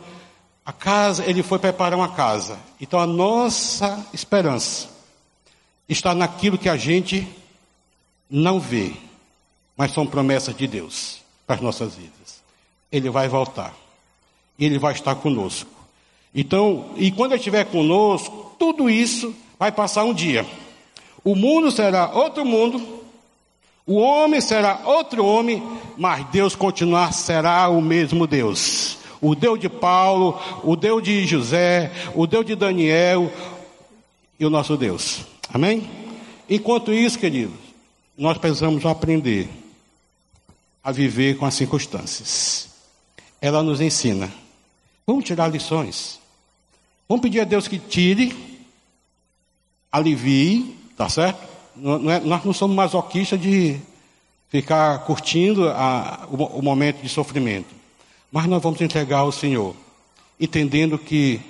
a casa, ele foi preparar uma casa. Então, a nossa esperança está naquilo que a gente não vê, mas são promessas de Deus para as nossas vidas. Ele vai voltar. Ele vai estar conosco. Então, e quando ele estiver conosco, tudo isso vai passar um dia. O mundo será outro mundo, o homem será outro homem, mas Deus continuar será o mesmo Deus. O Deus de Paulo, o Deus de José, o Deus de Daniel e o nosso Deus. Amém? Enquanto isso, queridos, nós precisamos aprender a viver com as circunstâncias. Ela nos ensina. Vamos tirar lições. Vamos pedir a Deus que tire, alivie Tá certo? Não é, nós não somos masoquistas de ficar curtindo a, o, o momento de sofrimento. Mas nós vamos entregar ao Senhor, entendendo que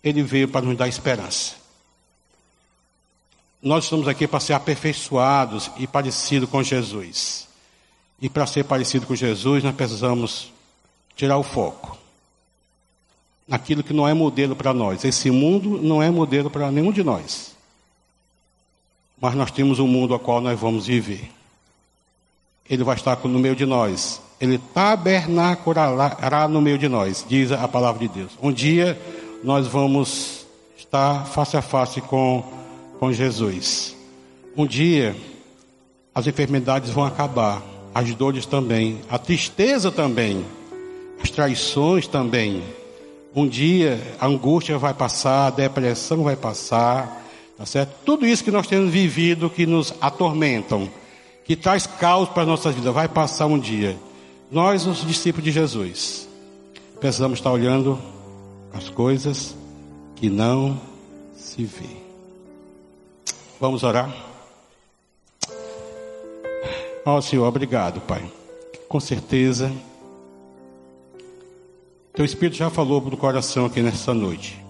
Ele veio para nos dar esperança. Nós estamos aqui para ser aperfeiçoados e parecidos com Jesus. E para ser parecido com Jesus, nós precisamos tirar o foco naquilo que não é modelo para nós. Esse mundo não é modelo para nenhum de nós mas nós temos um mundo ao qual nós vamos viver. Ele vai estar no meio de nós. Ele tabernaculará no meio de nós, diz a palavra de Deus. Um dia nós vamos estar face a face com, com Jesus. Um dia as enfermidades vão acabar, as dores também, a tristeza também, as traições também. Um dia a angústia vai passar, a depressão vai passar, Tá certo? Tudo isso que nós temos vivido, que nos atormentam, que traz caos para a nossa vida, vai passar um dia. Nós, os discípulos de Jesus, precisamos estar olhando as coisas que não se vê. Vamos orar? Ó oh, Senhor, obrigado, Pai. Com certeza, Teu Espírito já falou no coração aqui nessa noite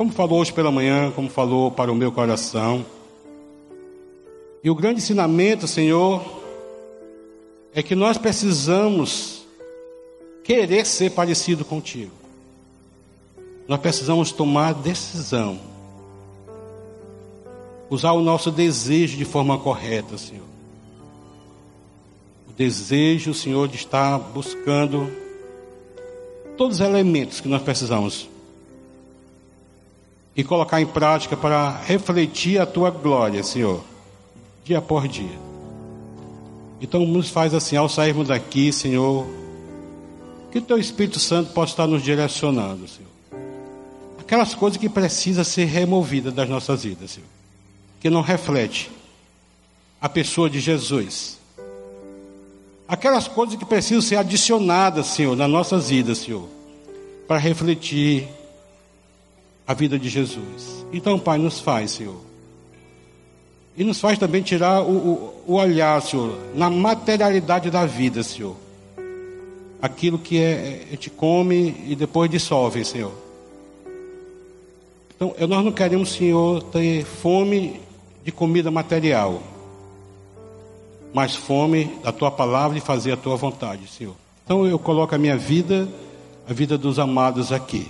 como falou hoje pela manhã, como falou para o meu coração. E o grande ensinamento, Senhor, é que nós precisamos querer ser parecido contigo. Nós precisamos tomar decisão. Usar o nosso desejo de forma correta, Senhor. O desejo, Senhor, de estar buscando todos os elementos que nós precisamos e colocar em prática para refletir a tua glória, Senhor, dia por dia. Então nos faz assim, ao sairmos daqui, Senhor, que teu Espírito Santo possa estar nos direcionando, Senhor. Aquelas coisas que precisam ser removidas das nossas vidas, Senhor. Que não reflete a pessoa de Jesus. Aquelas coisas que precisam ser adicionadas, Senhor, nas nossas vidas, Senhor, para refletir a vida de Jesus. Então, Pai, nos faz, Senhor. E nos faz também tirar o, o, o olhar, Senhor, na materialidade da vida, Senhor. Aquilo que é, a gente come e depois dissolve, Senhor. Então, nós não queremos, Senhor, ter fome de comida material, mas fome da tua palavra e fazer a tua vontade, Senhor. Então, eu coloco a minha vida, a vida dos amados aqui